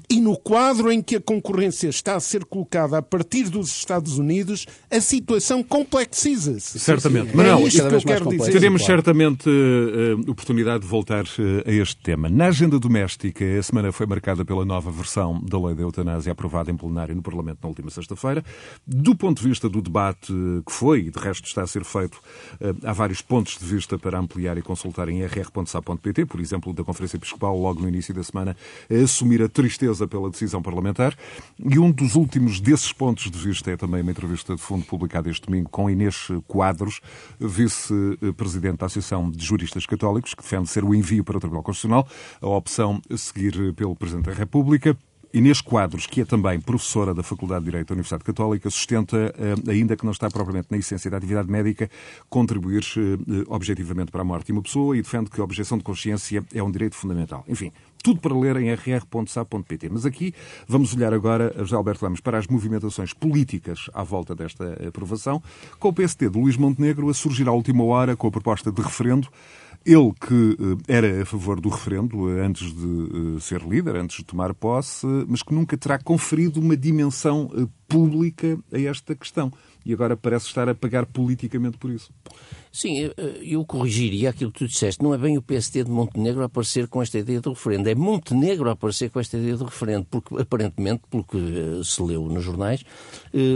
e no quadro em que a concorrência está a ser colocada a partir dos Estados Unidos, a situação complexiza-se. Certamente. É Manuel, isto que eu quero dizer. Teremos certamente uh, oportunidade de voltar uh, a este tema. Na agenda doméstica, a semana foi marcada pela nova versão da lei da eutanásia aprovada em plenário no Parlamento na última sexta-feira. Do ponto de vista do debate que foi, e de resto está a ser feito, uh, há vários pontos de vista para ampliar e consultar em rr.sa.pt, por exemplo, da Conferência Episcopal, logo no início da semana, a assumir a tristeza surpresa pela decisão parlamentar. E um dos últimos desses pontos de vista é também uma entrevista de fundo publicada este domingo com Inês Quadros, vice-presidente da Associação de Juristas Católicos, que defende ser o envio para o Tribunal Constitucional, a opção a seguir pelo Presidente da República. Inês Quadros, que é também professora da Faculdade de Direito da Universidade Católica, sustenta, eh, ainda que não está propriamente na essência da atividade médica, contribuir eh, objetivamente para a morte de uma pessoa e defende que a objeção de consciência é um direito fundamental. Enfim, tudo para ler em rr.sa.pt. Mas aqui vamos olhar agora, José Alberto Lemos, para as movimentações políticas à volta desta aprovação, com o PSD de Luís Montenegro a surgir à última hora com a proposta de referendo ele que eh, era a favor do referendo eh, antes de eh, ser líder, antes de tomar posse, mas que nunca terá conferido uma dimensão pública a esta questão. E agora parece estar a pagar politicamente por isso. Sim, eu corrigiria aquilo que tu disseste. Não é bem o PSD de Montenegro a aparecer com esta ideia do referendo. É Montenegro a aparecer com esta ideia do referendo. Porque, aparentemente, pelo que se leu nos jornais,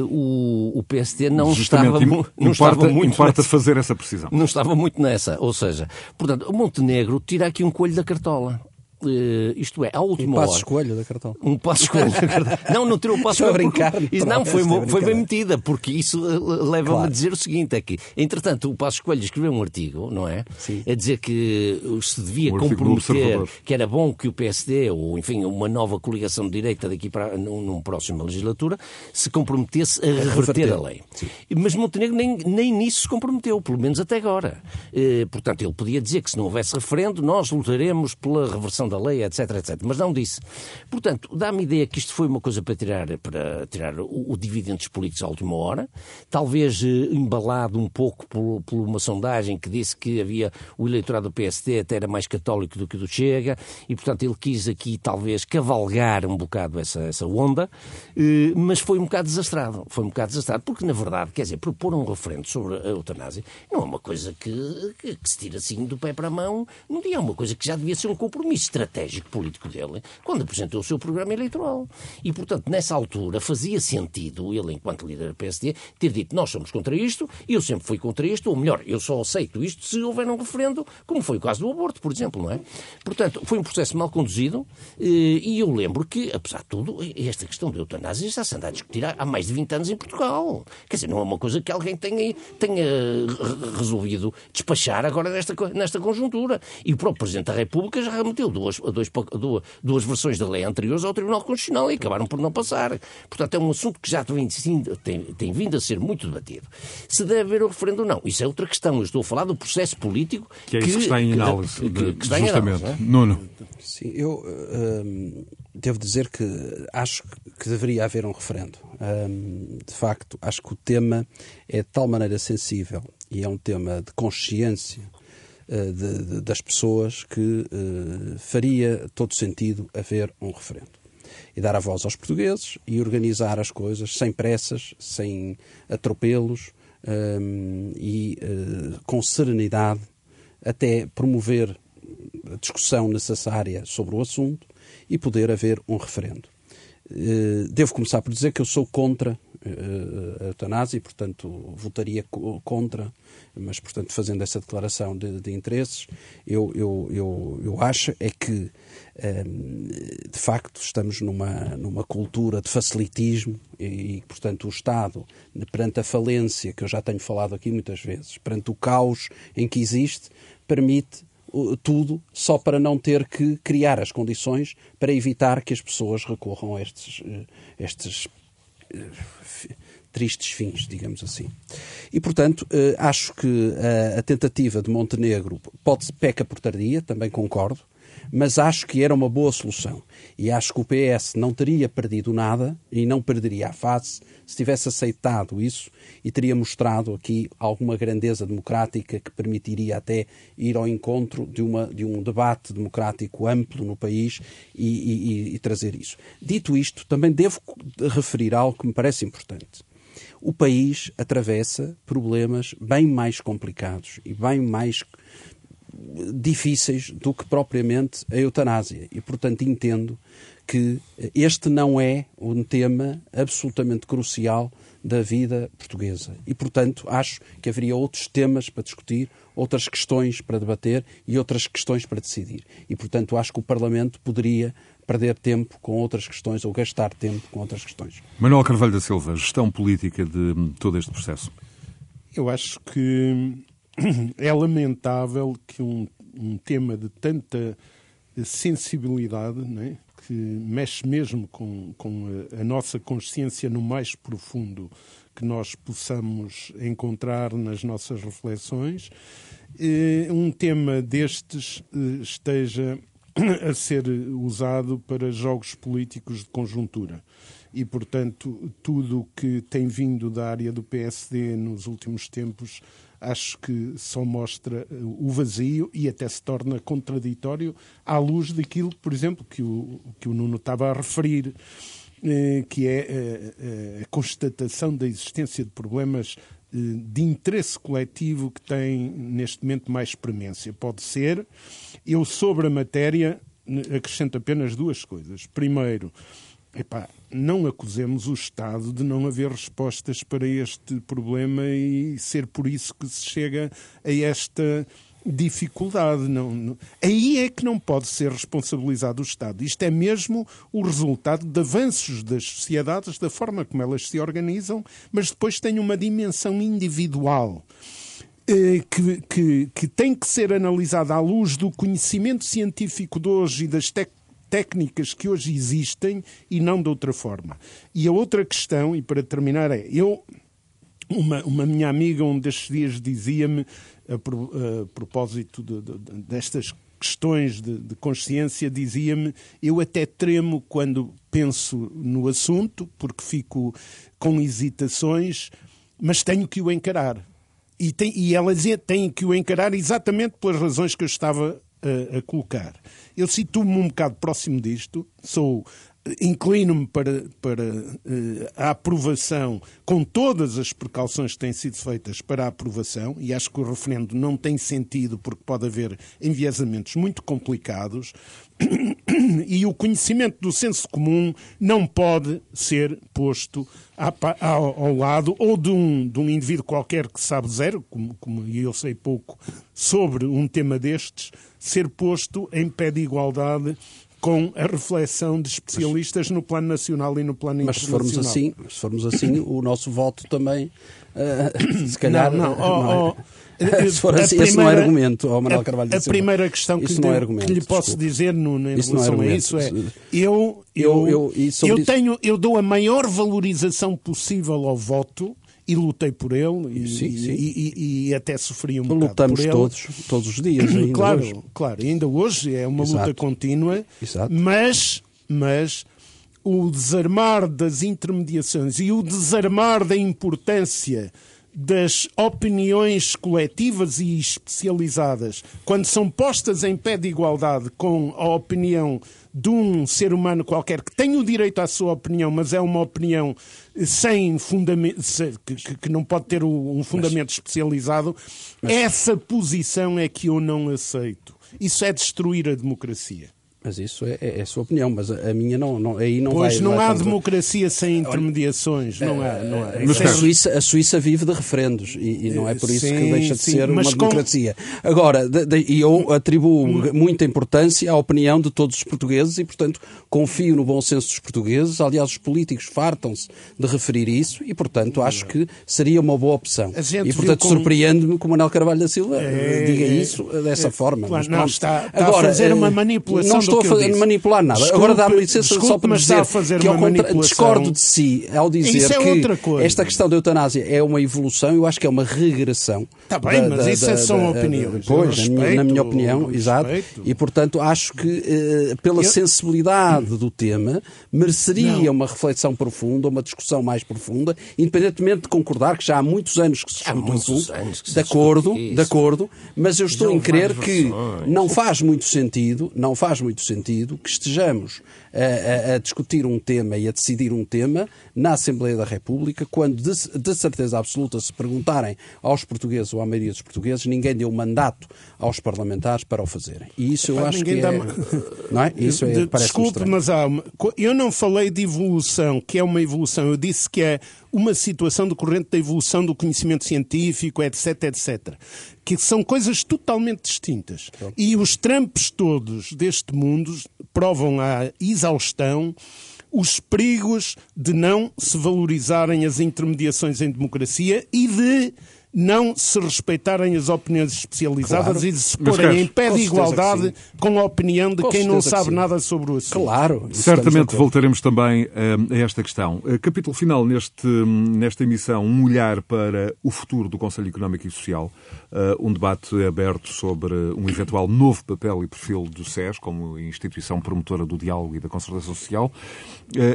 o, PSD não estava, não importa, estava muito importa nessa, fazer essa precisão. Não estava muito nessa. Ou seja, portanto, o Montenegro tira aqui um coelho da cartola. Uh, isto é, à última um passo hora. escolha da cartão. Um passo escolha da cartão. Não, não tirou o passo escolha. brincar. Isso, não, foi, foi bem metida, porque isso eh, leva-me claro. a dizer o seguinte: é que, entretanto, o passo escolha escreveu um artigo, não é? Sim. A dizer que se devia um comprometer, que era bom que o PSD, ou enfim, uma nova coligação de direita daqui para num, num próxima legislatura, se comprometesse a reverter, reverter. a lei. Sim. Mas Montenegro nem, nem nisso se comprometeu, pelo menos até agora. Uh, portanto, ele podia dizer que se não houvesse referendo, nós lutaremos pela reversão da lei, etc, etc. Mas não disse. Portanto, dá-me ideia que isto foi uma coisa para tirar, para tirar o, o dividendos políticos à última hora, talvez eh, embalado um pouco por, por, uma sondagem que disse que havia o eleitorado do PSD até era mais católico do que do Chega, e portanto ele quis aqui talvez cavalgar um bocado essa, essa onda, eh, mas foi um bocado desastrado. Foi um bocado desastrado, porque na verdade, quer dizer, propor um referendo sobre a eutanásia não é uma coisa que, que, que se tira assim do pé para a mão, não é uma coisa que já devia ser um compromisso estratégico político dele quando apresentou o seu programa eleitoral. E, portanto, nessa altura fazia sentido ele, enquanto líder do PSD, ter dito nós somos contra isto, eu sempre fui contra isto, ou melhor, eu só aceito isto se houver um referendo, como foi o caso do aborto, por exemplo, não é? Portanto, foi um processo mal conduzido eh, e eu lembro que, apesar de tudo, esta questão da eutanásia já se anda a discutir há mais de 20 anos em Portugal. Quer dizer, não é uma coisa que alguém tenha, tenha resolvido despachar agora nesta, nesta conjuntura. E o próprio Presidente da República já remeteu duas, dois duas, duas versões da lei anteriores ao Tribunal Constitucional e acabaram por não passar. Portanto, é um assunto que já tem, tem, tem vindo a ser muito debatido. Se deve haver o referendo ou não, isso é outra questão. Eu estou a falar do processo político que é isso que, que está em análise. Que, que, que está justamente. Em análise, é? Nuno. Sim, eu hum, devo dizer que acho que deveria haver um referendo. Hum, de facto, acho que o tema é de tal maneira sensível e é um tema de consciência de, de, das pessoas que uh, faria todo sentido haver um referendo. E dar a voz aos portugueses e organizar as coisas sem pressas, sem atropelos um, eh, e uh, com serenidade, até promover a discussão necessária sobre o assunto e poder haver um referendo. Devo começar por dizer que eu sou contra a eutanásia e, portanto, votaria contra, mas, portanto, fazendo essa declaração de, de interesses, eu, eu, eu, eu acho é que, ehm, de facto, estamos numa, numa cultura de facilitismo e, portanto, o Estado, perante a falência, que eu já tenho falado aqui muitas vezes, perante o caos em que existe, permite tudo só para não ter que criar as condições para evitar que as pessoas recorram a estes, eh, estes tristes fins, digamos assim. E, portanto, eh, acho que a, tentativa de Montenegro pode, peca por tardia, também concordo, mas acho que era uma boa solução. E acho que o PS não teria perdido nada e não perderia a face se tivesse aceitado isso e teria mostrado aqui alguma grandeza democrática que permitiria até ir ao encontro de, uma, de um debate democrático amplo no país e, e, e trazer isso. Dito isto, também devo referir algo que me parece importante o país atravessa problemas bem mais complicados e bem mais difíceis do que propriamente a eutanásia. E, portanto, entendo que este não é um tema absolutamente crucial da vida portuguesa. E, portanto, acho que haveria outros temas para discutir, outras questões para debater e outras questões para decidir. E, portanto, acho que o Parlamento poderia perder tempo com outras questões ou gastar tempo com outras questões. Manuel Carvalho da Silva, gestão política de todo este processo. Eu acho que é lamentável que um, um tema de tanta sensibilidade, é? que mexe mesmo com, com a, a nossa consciência no mais profundo que nós possamos encontrar nas nossas reflexões, eh, um tema destes eh, esteja a ser usado para jogos políticos de conjuntura. E, portanto, tudo o que tem vindo da área do PSD nos últimos tempos acho que só mostra eh, o vazio e até se torna contraditório à luz daquilo, por exemplo, que o, que o Nuno estava a referir eh, que é eh, a constatação da existência de problemas de interesse coletivo que tem neste momento mais premência. Pode ser. Eu, sobre a matéria, acrescento apenas duas coisas. Primeiro, epá, não acusemos o Estado de não haver respostas para este problema e ser por isso que se chega a esta dificuldade. Não, não, Aí é que não pode ser responsabilizado o Estado. Isto é mesmo o resultado de avanços das sociedades, da forma como elas se organizam, mas depois tem uma dimensão individual. Eh, que, que, que tem que ser analisada à luz do conhecimento científico de hoje e das técnicas que hoje existem e não de outra forma. E a outra questão, e para terminar, é: eu, uma, uma minha amiga, um destes dias, dizia-me a, a propósito de, de, destas questões de, de consciência, dizia-me: eu até tremo quando penso no assunto, porque fico com hesitações, mas tenho que o encarar. E, tem, e ela dizia: tenho que o encarar exatamente pelas razões que eu estava a, a colocar. Eu situo-me um bocado próximo disto, sou inclino-me para, para uh, a aprovação, com todas as precauções que têm sido feitas para a aprovação, e acho que o referendo não tem sentido porque pode haver enviesamentos muito complicados, e o conhecimento do senso comum não pode ser posto ao, lado ou de um, de um indivíduo qualquer que sabe zero, como, como eu sei pouco sobre um tema destes, ser posto em pé de igualdade com a reflexão de especialistas no plano nacional e no plano mas internacional. Mas se formos assim, se formos assim o nosso voto também, uh, se calhar... Não, não, oh, oh, se for assim, primeira, esse não é argumento, oh, Manuel Carvalho A, a primeira questão que, lhe, é argumento, que lhe posso desculpa. dizer no, em isso relação é a isso é eu, eu, eu, eu, eu tenho, eu dou a maior valorização possível ao voto e lutei por ele e, sim, sim. E, e, e, até sofri um Lutamos bocado por ele. todos, todos os dias. Ainda claro, hoje. claro, ainda hoje é uma Exato. luta contínua, Exato. mas, mas o desarmar das intermediações e o desarmar da importância das opiniões coletivas e especializadas, quando são postas em pé de igualdade com a opinião de um ser humano qualquer que tem o direito à sua opinião, mas é uma opinião sem fundamento, que, que não pode ter um fundamento mas, especializado, mas... essa posição é que eu não aceito. Isso é destruir a democracia. Mas isso é, é, é, a sua opinião, mas a, a minha não, não, aí não pois vai... não vai há contra... democracia sem intermediações, não há. Não há. Mas a, Suíça, a Suíça vive de referendos e, e não é por isso sim, que deixa de sim, ser uma com... democracia. Agora, de, de, eu atribuo muita importância à opinião de todos os portugueses e, portanto, confio no bom senso dos portugueses. Aliás, os políticos fartam-se de referir isso e, portanto, acho que seria uma boa opção. E, portanto, como... surpreende-me que o Manuel Carvalho da Silva é, diga isso dessa é, forma. Claro, mas, não, está, está Agora, a fazer uma manipulação estou a fazer, manipular nada. Desculpe, Agora dá-me licença só para dizer que contra... discordo de si ao dizer é que esta questão da eutanásia é uma evolução, eu acho que é uma regressão. Está bem, da, mas da, isso da, são opiniões. Pois, respeito, na, minha, na minha opinião, exato. E portanto acho que eh, pela eu... sensibilidade do tema mereceria não. uma reflexão profunda, uma discussão mais profunda, independentemente de concordar que já há muitos anos que se discute o assunto, de acordo, de acordo, mas eu estou em crer que não faz muito sentido, não faz muito sentido que estejamos a, a, a, discutir um tema e a decidir um tema na Assembleia da República, quando de, de, certeza absoluta se perguntarem aos portugueses ou à maioria dos portugueses, ninguém deu mandato aos parlamentares para o fazerem. E isso eu acho que é, dá... não é? Isso é, Desculpe, mas há uma... eu não falei de evolução, que é uma evolução. Eu disse que é uma situação decorrente da evolução do conhecimento científico, etc, etc. Que são coisas totalmente distintas. E os trampos todos deste mundo provam a exaustão os perigos de não se valorizarem as intermediações em democracia e de não se respeitarem as opiniões especializadas claro. e de se porem em pé de igualdade com a opinião de com quem não sabe nada sobre o assunto. Claro. Certamente voltaremos também a, a esta questão. Capítulo final neste, nesta emissão, um olhar para o futuro do Conselho Económico e Social, um debate aberto sobre um eventual novo papel e perfil do SES como instituição promotora do diálogo e da concertação social,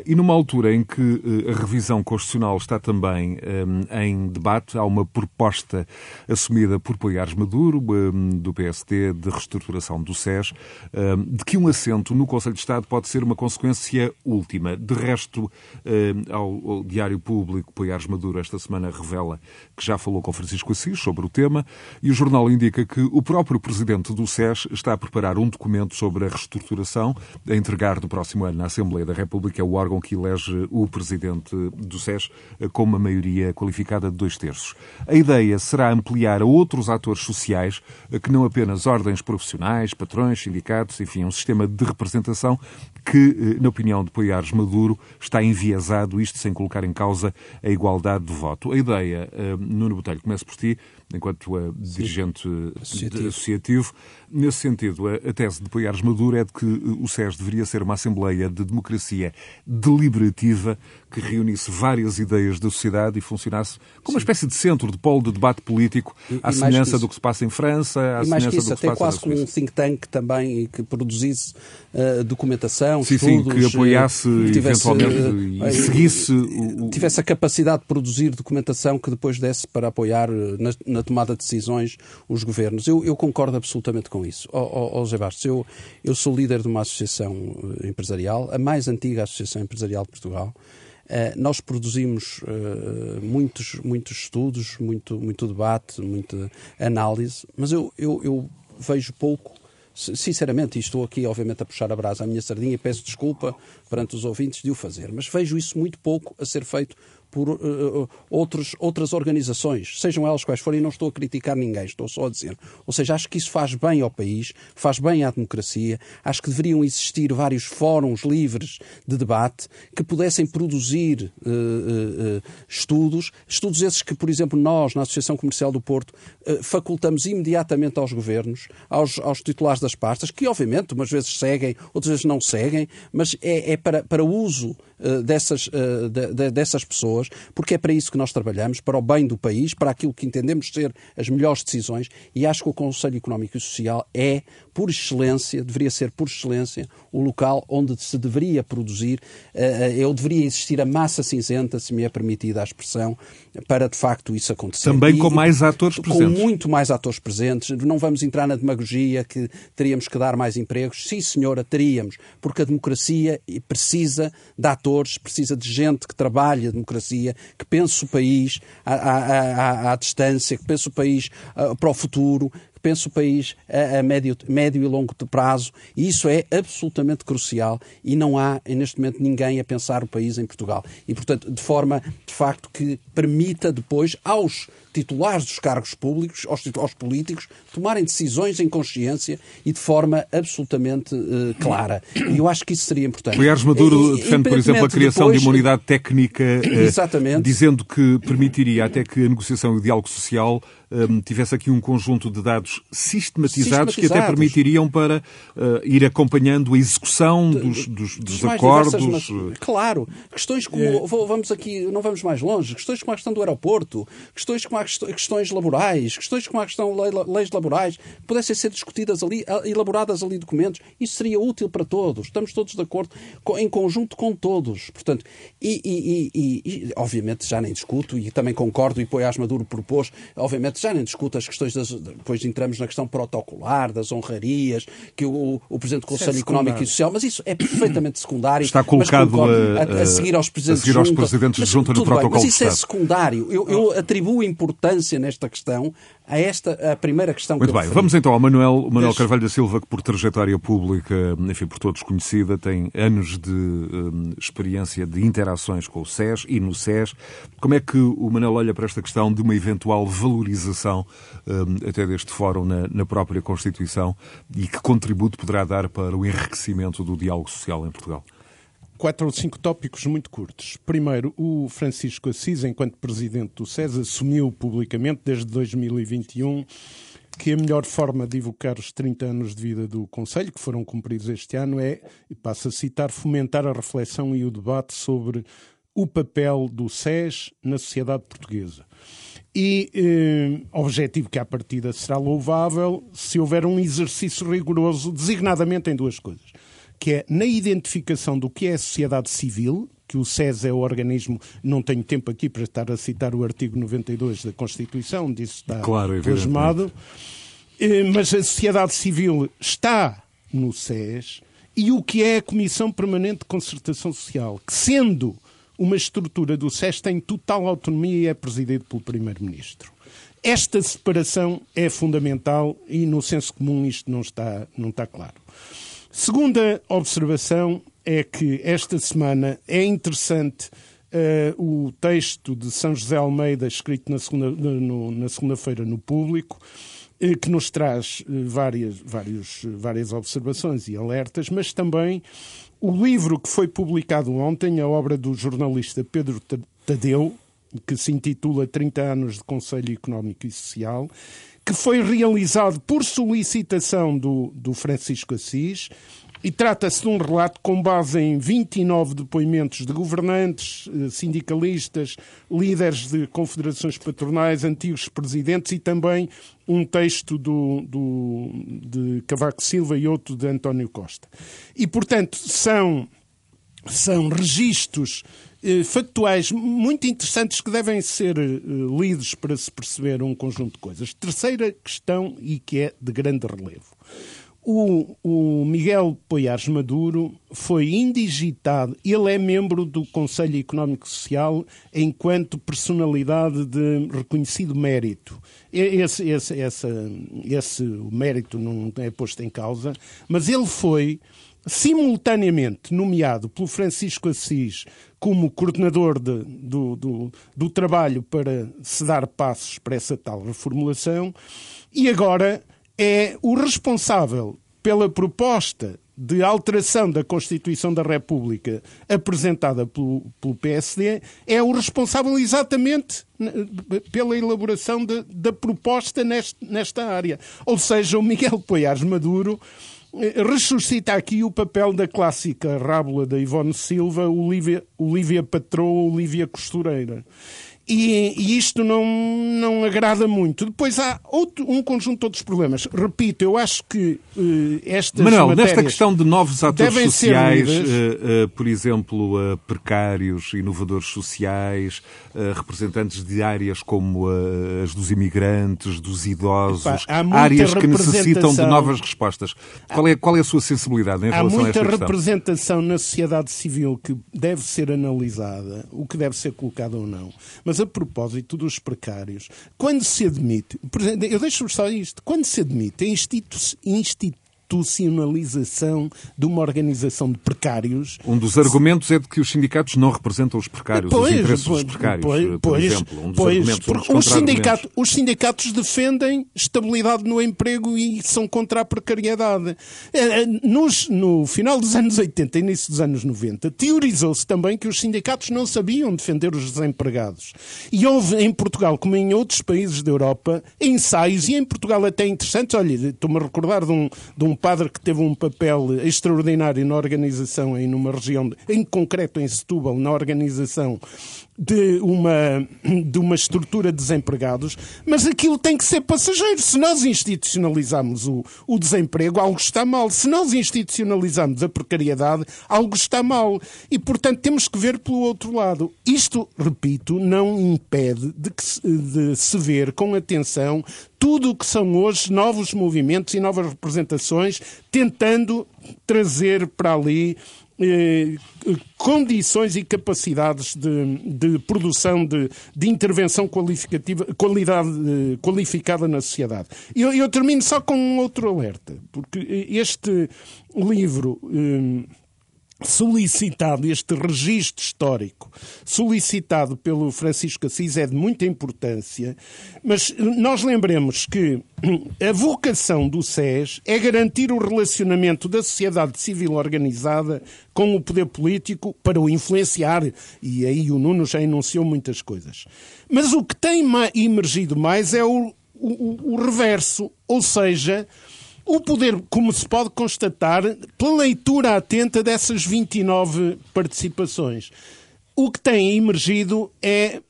e numa altura em que a revisão constitucional está também em debate, há uma proposta proposta assumida por Poiares Maduro, hum, do PSD, de reestruturação do SES, hum, de que um assento no Conselho de Estado pode ser uma consequência última. De resto, hum, ao Diário Público, Poiares Maduro esta semana revela que já falou com Francisco Assis sobre o tema e o jornal indica que o próprio presidente do SES está a preparar um documento sobre a reestruturação a entregar no próximo ano na Assembleia da República, é o órgão que elege o presidente do SES com uma maioria qualificada de dois terços. A ideia ideia será ampliar a outros atores sociais, que não apenas ordens profissionais, patrões, sindicatos, enfim, um sistema de representação que, eh, na opinião de Poiares Maduro, está enviesado, isto sem colocar em causa a igualdade de voto. A ideia, eh, Nuno Botelho, começa por ti, enquanto uh, dirigente associativo. associativo. Nesse sentido, a, a, tese de Poiares Maduro é de que o SES deveria ser uma Assembleia de Democracia deliberativa que reunisse várias ideias da sociedade e funcionasse como uma espécie de centro, de polo de debate político, e, à e semelhança do que se passa em França, à semelhança que isso, do que se passa quase como um think tank também que produzisse uh, documentação, sim, estudos... Sim, que apoiasse uh, tivesse, eventualmente e seguisse... O, tivesse a capacidade de produzir documentação que depois desse para apoiar na tomada de decisões os governos. Eu, eu concordo absolutamente com isso. Ó oh, oh, oh, José Bastos, eu, eu sou líder de uma associação empresarial, a mais antiga associação empresarial de Portugal, Uh, nós produzimos uh, muitos, muitos estudos, muito, muito debate, muita análise, mas eu, eu, eu vejo pouco sinceramente, e estou aqui obviamente a puxar a brasa à minha sardinha e peço desculpa perante os ouvintes de o fazer, mas vejo isso muito pouco a ser feito por uh, outros, outras organizações, sejam elas quais forem, não estou a criticar ninguém, estou só a dizer. Ou seja, acho que isso faz bem ao país, faz bem à democracia, acho que deveriam existir vários fóruns livres de debate que pudessem produzir uh, uh, estudos, estudos esses que, por exemplo, nós, na Associação Comercial do Porto, facultamos imediatamente aos governos, aos, aos titulares das pastas, que obviamente umas vezes seguem, outras vezes não seguem, mas é, é para, para uso dessas, de, de, dessas pessoas, porque é para isso que nós trabalhamos, para o bem do país, para aquilo que entendemos ser as melhores decisões, e acho que o Conselho Económico e Social é, por excelência, deveria ser por excelência, o local onde se deveria produzir, eu eh, deveria existir a massa cinzenta, se me é permitida a expressão, para de facto isso acontecer. Também com mais atores presentes. Com muito mais atores presentes. Não vamos entrar na demagogia que teríamos que dar mais empregos. Sim, senhora, teríamos, porque a democracia precisa de atores, precisa de gente que trabalhe a democracia democracia, que pense o país à, à, à, à distância, que pense o país uh, para o futuro, que pense o país a, a, médio, médio e longo prazo, e isso é absolutamente crucial e não há, neste momento, ninguém a pensar o país em Portugal. E, portanto, de forma, de facto, que permita depois aos titulares dos cargos públicos, aos, aos políticos, tomarem decisões em consciência e de forma absolutamente uh, clara. E eu acho que isso seria importante. Aliás, Maduro defende, por exemplo, a criação depois... de uma unidade técnica, uh, dizendo que permitiria até que a negociação e o diálogo social um, tivesse aqui um conjunto de dados sistematizados, sistematizados. que até permitiriam para uh, ir acompanhando a execução dos, dos, dos acordos. Diversas, mas, claro, questões como, é. vamos aqui, não vamos mais longe, questões como a questão do aeroporto, questões como a questões laborais, questões como a questão de leis laborais, pudessem ser discutidas ali, elaboradas ali documentos, isso seria útil para todos. Estamos todos de acordo, em conjunto com todos. Portanto, e, e, e, e obviamente já nem discuto, e também concordo, e Poiás Maduro propôs, obviamente já nem discuto as questões, das, depois entramos na questão protocolar, das honrarias, que o, o Presidente do Conselho é Económico e Social, mas isso é perfeitamente secundário. Está colocado a, a, a, seguir aos Presidentes, a seguir aos presidentes de Junta, no protocolo bem, Mas isso é secundário. Eu, eu atribuo importância nesta questão a esta a primeira questão Muito que bem, vamos então ao Manuel, Manuel Carvalho da Silva, que por trajetória pública, enfim, por todos conhecida, tem anos de um, experiência de interações com o SES e no SES. Como é que o Manuel olha para esta questão de uma eventual valorização um, até deste fórum na, na própria Constituição e que contributo poderá dar para o enriquecimento do diálogo social em Portugal? quatro ou cinco tópicos muito curtos. Primeiro, o Francisco Assis, enquanto presidente do SES, assumiu publicamente desde 2021 que a melhor forma de evocar os 30 anos de vida do Conselho, que foram cumpridos este ano, é, e passo a citar, fomentar a reflexão e o debate sobre o papel do SES na sociedade portuguesa. E eh, objetivo que à partida será louvável se houver um exercício rigoroso, designadamente em duas coisas que é na identificação do que é a sociedade civil, que o SES é o organismo, não tenho tempo aqui para estar a citar o artigo 92 da Constituição, disso está claro, plasmado, eh, mas a sociedade civil está no SES e o que é a Comissão Permanente de Concertação Social, que sendo uma estrutura do SES tem total autonomia e é presidido pelo Primeiro-Ministro. Esta separação é fundamental e no senso comum isto não está, não está claro. Segunda observação é que esta semana é interessante uh, o texto de São José Almeida, escrito na segunda-feira segunda no Público, uh, que nos traz uh, várias, vários, várias observações e alertas, mas também o livro que foi publicado ontem, a obra do jornalista Pedro Tadeu, que se intitula 30 anos de Conselho Económico e Social, que foi realizado por solicitação do, do Francisco Assis e trata-se de um relato com base em 29 depoimentos de governantes, eh, sindicalistas, líderes de confederações patronais, antigos presidentes e também um texto do, do, de Cavaco Silva e outro de António Costa. E, portanto, são, são registros eh, factuais muito interessantes que devem ser eh, lidos para se perceber um conjunto de coisas. Terceira questão, e que é de grande relevo. O, o, Miguel Poiares Maduro foi indigitado, ele é membro do Conselho Económico Social enquanto personalidade de reconhecido mérito. Esse, esse, esse, mérito não é posto em causa, mas ele foi simultaneamente nomeado pelo Francisco Assis como coordenador de, do, do, do trabalho para se dar passos para essa tal reformulação e agora é o responsável pela proposta de alteração da Constituição da República apresentada pelo, pelo PSD, é o responsável exatamente pela elaboração de, da proposta neste, nesta área. Ou seja, o Miguel Poiares Maduro eh, ressuscita aqui o papel da clássica rábula da Ivone Silva, Olivia, Olivia Patroa, Olivia Costureira. E, e, isto não, não agrada muito. Depois há outro, um conjunto de outros problemas. Repito, eu acho que uh, estas Manuel, nesta questão de novos atores sociais, uh, uh, por exemplo, precários, inovadores sociais, representantes de áreas como as dos imigrantes, dos idosos, Epá, áreas que necessitam de novas respostas. Qual é, qual é a sua sensibilidade em relação a esta questão? Há muita representação na sociedade civil que deve ser analisada, o que deve ser colocado ou não. Mas mas a propósito dos precários, quando se admite, eu deixo-vos só isto, quando se admite a institu institucionalização de uma organização de precários. Um dos argumentos é de que os sindicatos não representam os precários, pois, os interesses pois, dos precários, pois, por pois, exemplo. Um dos pois, argumentos, um os, sindicatos, os sindicatos defendem estabilidade no emprego e são contra a precariedade. É, é, nos, no final dos anos 80 e início dos anos 90, teorizou-se também que os sindicatos não sabiam defender os desempregados. E houve em Portugal, como em outros países da Europa, ensaios, e em Portugal até interessantes, olha, estou-me a recordar de um, de um padre que teve um papel extraordinário na organização, em uma região, em concreto em Setúbal, na organização de uma, de uma estrutura de desempregados, mas aquilo tem que ser passageiro. Se nós institucionalizamos o, o desemprego, algo está mal. Se nós institucionalizamos a precariedade, algo está mal. E, portanto, temos que ver pelo outro lado. Isto, repito, não impede de, de se ver com atenção tudo o que são hoje novos movimentos e novas representações, tentando trazer para ali eh, condições e capacidades de, de produção de, de, intervenção qualificativa, qualidade eh, qualificada na sociedade. Eu, eu, termino só com um outro alerta, porque este livro. Eh, solicitado, este registro histórico solicitado pelo Francisco Assis é de muita importância, mas nós lembremos que a vocação do SES é garantir o relacionamento da sociedade civil organizada com o poder político para o influenciar, e aí o Nuno já enunciou muitas coisas. Mas o que tem emergido mais é o, o, o reverso, ou seja, o poder, como se pode constatar, pela leitura atenta dessas 29 participações, o que tem emergido é,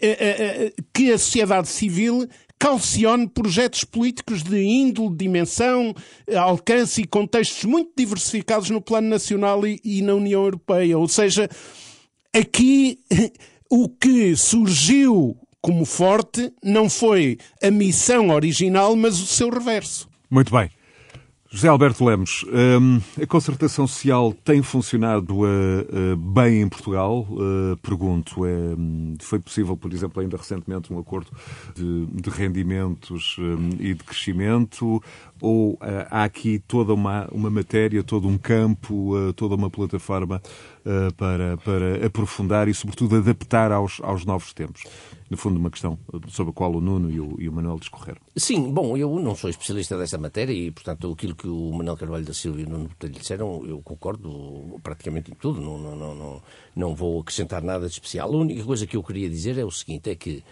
é, é, é que a sociedade civil calcione projetos políticos de índole, dimensão, alcance e contextos muito diversificados no plano nacional e, e na União Europeia. Ou seja, aqui o que surgiu como forte não foi a missão original, mas o seu reverso. Muito bem. José Alberto Lemos, hum, a concertação social tem funcionado uh, uh, bem em Portugal? Uh, pergunto, é, foi possível, por exemplo, ainda recentemente um acordo de, rendimentos um, e de crescimento? Ou há aqui toda uma, uma matéria, todo um campo, toda uma plataforma para, para aprofundar e, sobretudo, adaptar aos, aos novos tempos? No fundo, uma questão sobre a qual o Nuno e o, e o Manuel discorreram. Sim, bom, eu não sou especialista dessa matéria e, portanto, aquilo que o Manuel Carvalho da Silva e o Nuno Botelho disseram, eu concordo praticamente em tudo, não, não, não, não, vou acrescentar nada de especial. A única coisa que eu queria dizer é o seguinte, é que,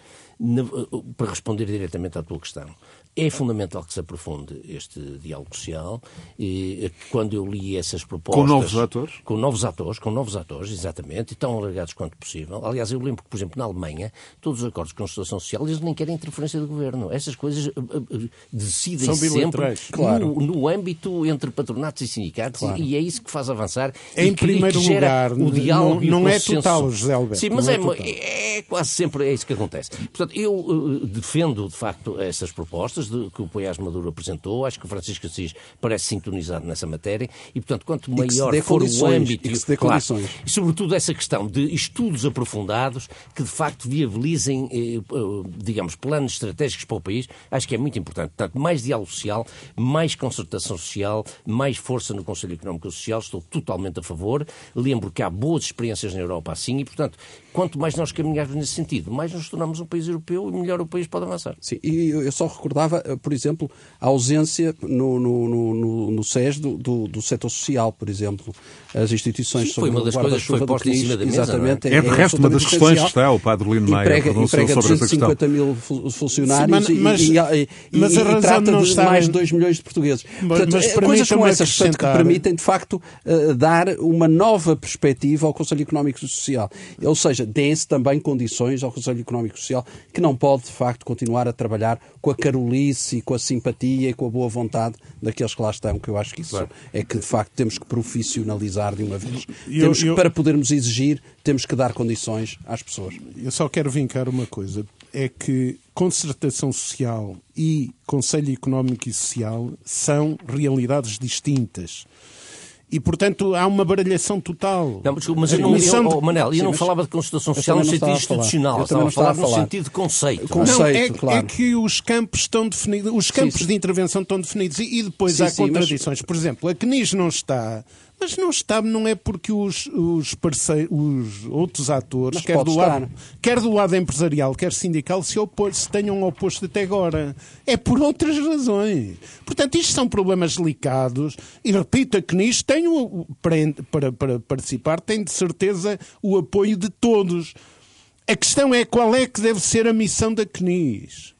para responder diretamente à tua questão, é fundamental que se aprofunde este diálogo social. E, quando eu li essas propostas. Com novos atores? Com novos atores, com novos atores, exatamente, e tão alargados quanto possível. Aliás, eu lembro que, por exemplo, na Alemanha, todos os acordos de constituição social, eles nem querem interferência do governo. Essas coisas uh, uh, decidem sempre claro. no, no, âmbito entre patronatos e sindicatos, claro. e, e, é isso que faz avançar. Em primeiro lugar, o diálogo não, não é total, José Alberto. Sim, mas é, é, é, quase sempre é isso que acontece. Portanto, eu uh, defendo, de facto, essas propostas de, que o Poiás Maduro apresentou. Acho que o Francisco Assis parece sintonizado nessa matéria e, portanto, quanto maior for o âmbito... E, claro, e, sobretudo, essa questão de estudos aprofundados que, de facto, viabilizem, eh, eh, digamos, planos estratégicos para o país, acho que é muito importante. Portanto, mais diálogo social, mais concertação social, mais força no Conselho Económico e Social, estou totalmente a favor. Lembro que há boas experiências na Europa assim e, portanto, quanto mais nós caminharmos nesse sentido, mais nos tornamos um país europeu e melhor o país pode avançar. Sim, e eu só recordava, eh, por exemplo, a ausência no, no, no, no SES do, do, do setor social, por exemplo. As instituições Sim, sobre foi uma das coisas que foi posta em cima da mesa. Exatamente. É, é de é resto uma das questões que está o Padre Lino Maia pronunciou sobre essa questão. 50 mil funcionários Sim, mas, e, e, mas, e, e trata de está... mais de 2 milhões de portugueses. Mas, portanto, mas coisas como essas portanto, que permitem, de facto, uh, dar uma nova perspectiva ao Conselho Económico e Social. Ou seja, deem-se também condições ao Conselho Económico e Social que não pode, de facto, continuar a trabalhar com a carolice, com a simpatia e com a boa vontade daqueles que lá estão, que eu acho que isso claro. é que, de facto, temos que profissionalizar de uma vez. Eu, temos, eu... Para podermos exigir, temos que dar condições às pessoas. Eu só quero vincar uma coisa, é que concertação social e Conselho Económico e Social são realidades distintas. E, portanto, há uma baralhação total. Não, mas, mas eu não, eu, oh, Manel, eu Sim, não falava de concertação social no sentido institucional, eu estava a falar no sentido de conceito. conceito não, é, claro. é, que os campos estão definidos, os campos sim, sim. de intervenção estão definidos e, e depois sim, há contradições. Mas... Por exemplo, a CNIS não está mas não está, não é porque os, os, os outros atores, quer do, lado, quer do lado empresarial, quer sindical, se, opor, se tenham oposto até agora. É por outras razões. Portanto, isto são problemas delicados e, repito, a CNIS tem o, para, para, para participar, tem de certeza o apoio de todos. A questão é qual é que deve ser a missão da CNIS.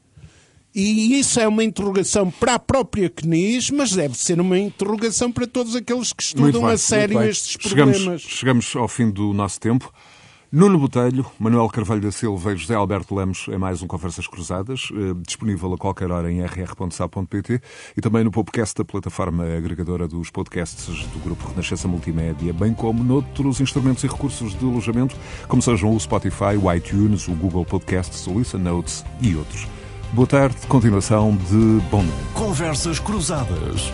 E isso é uma interrogação para a própria CNIS, mas deve ser uma interrogação para todos aqueles que estudam bem, a sério estes problemas. Chegamos, chegamos ao fim do nosso tempo. Nuno Botelho, Manuel Carvalho da Silva e José Alberto Lemos em mais um Conversas Cruzadas, eh, disponível a qualquer hora em rr.sa.pt e também no podcast da plataforma agregadora dos podcasts do Grupo Renascença Multimédia, bem como noutros instrumentos e recursos de alojamento, como sejam o Spotify, o iTunes, o Google Podcasts, o Listen Notes e outros. Boa tarde, continuação de Bom Conversas Cruzadas.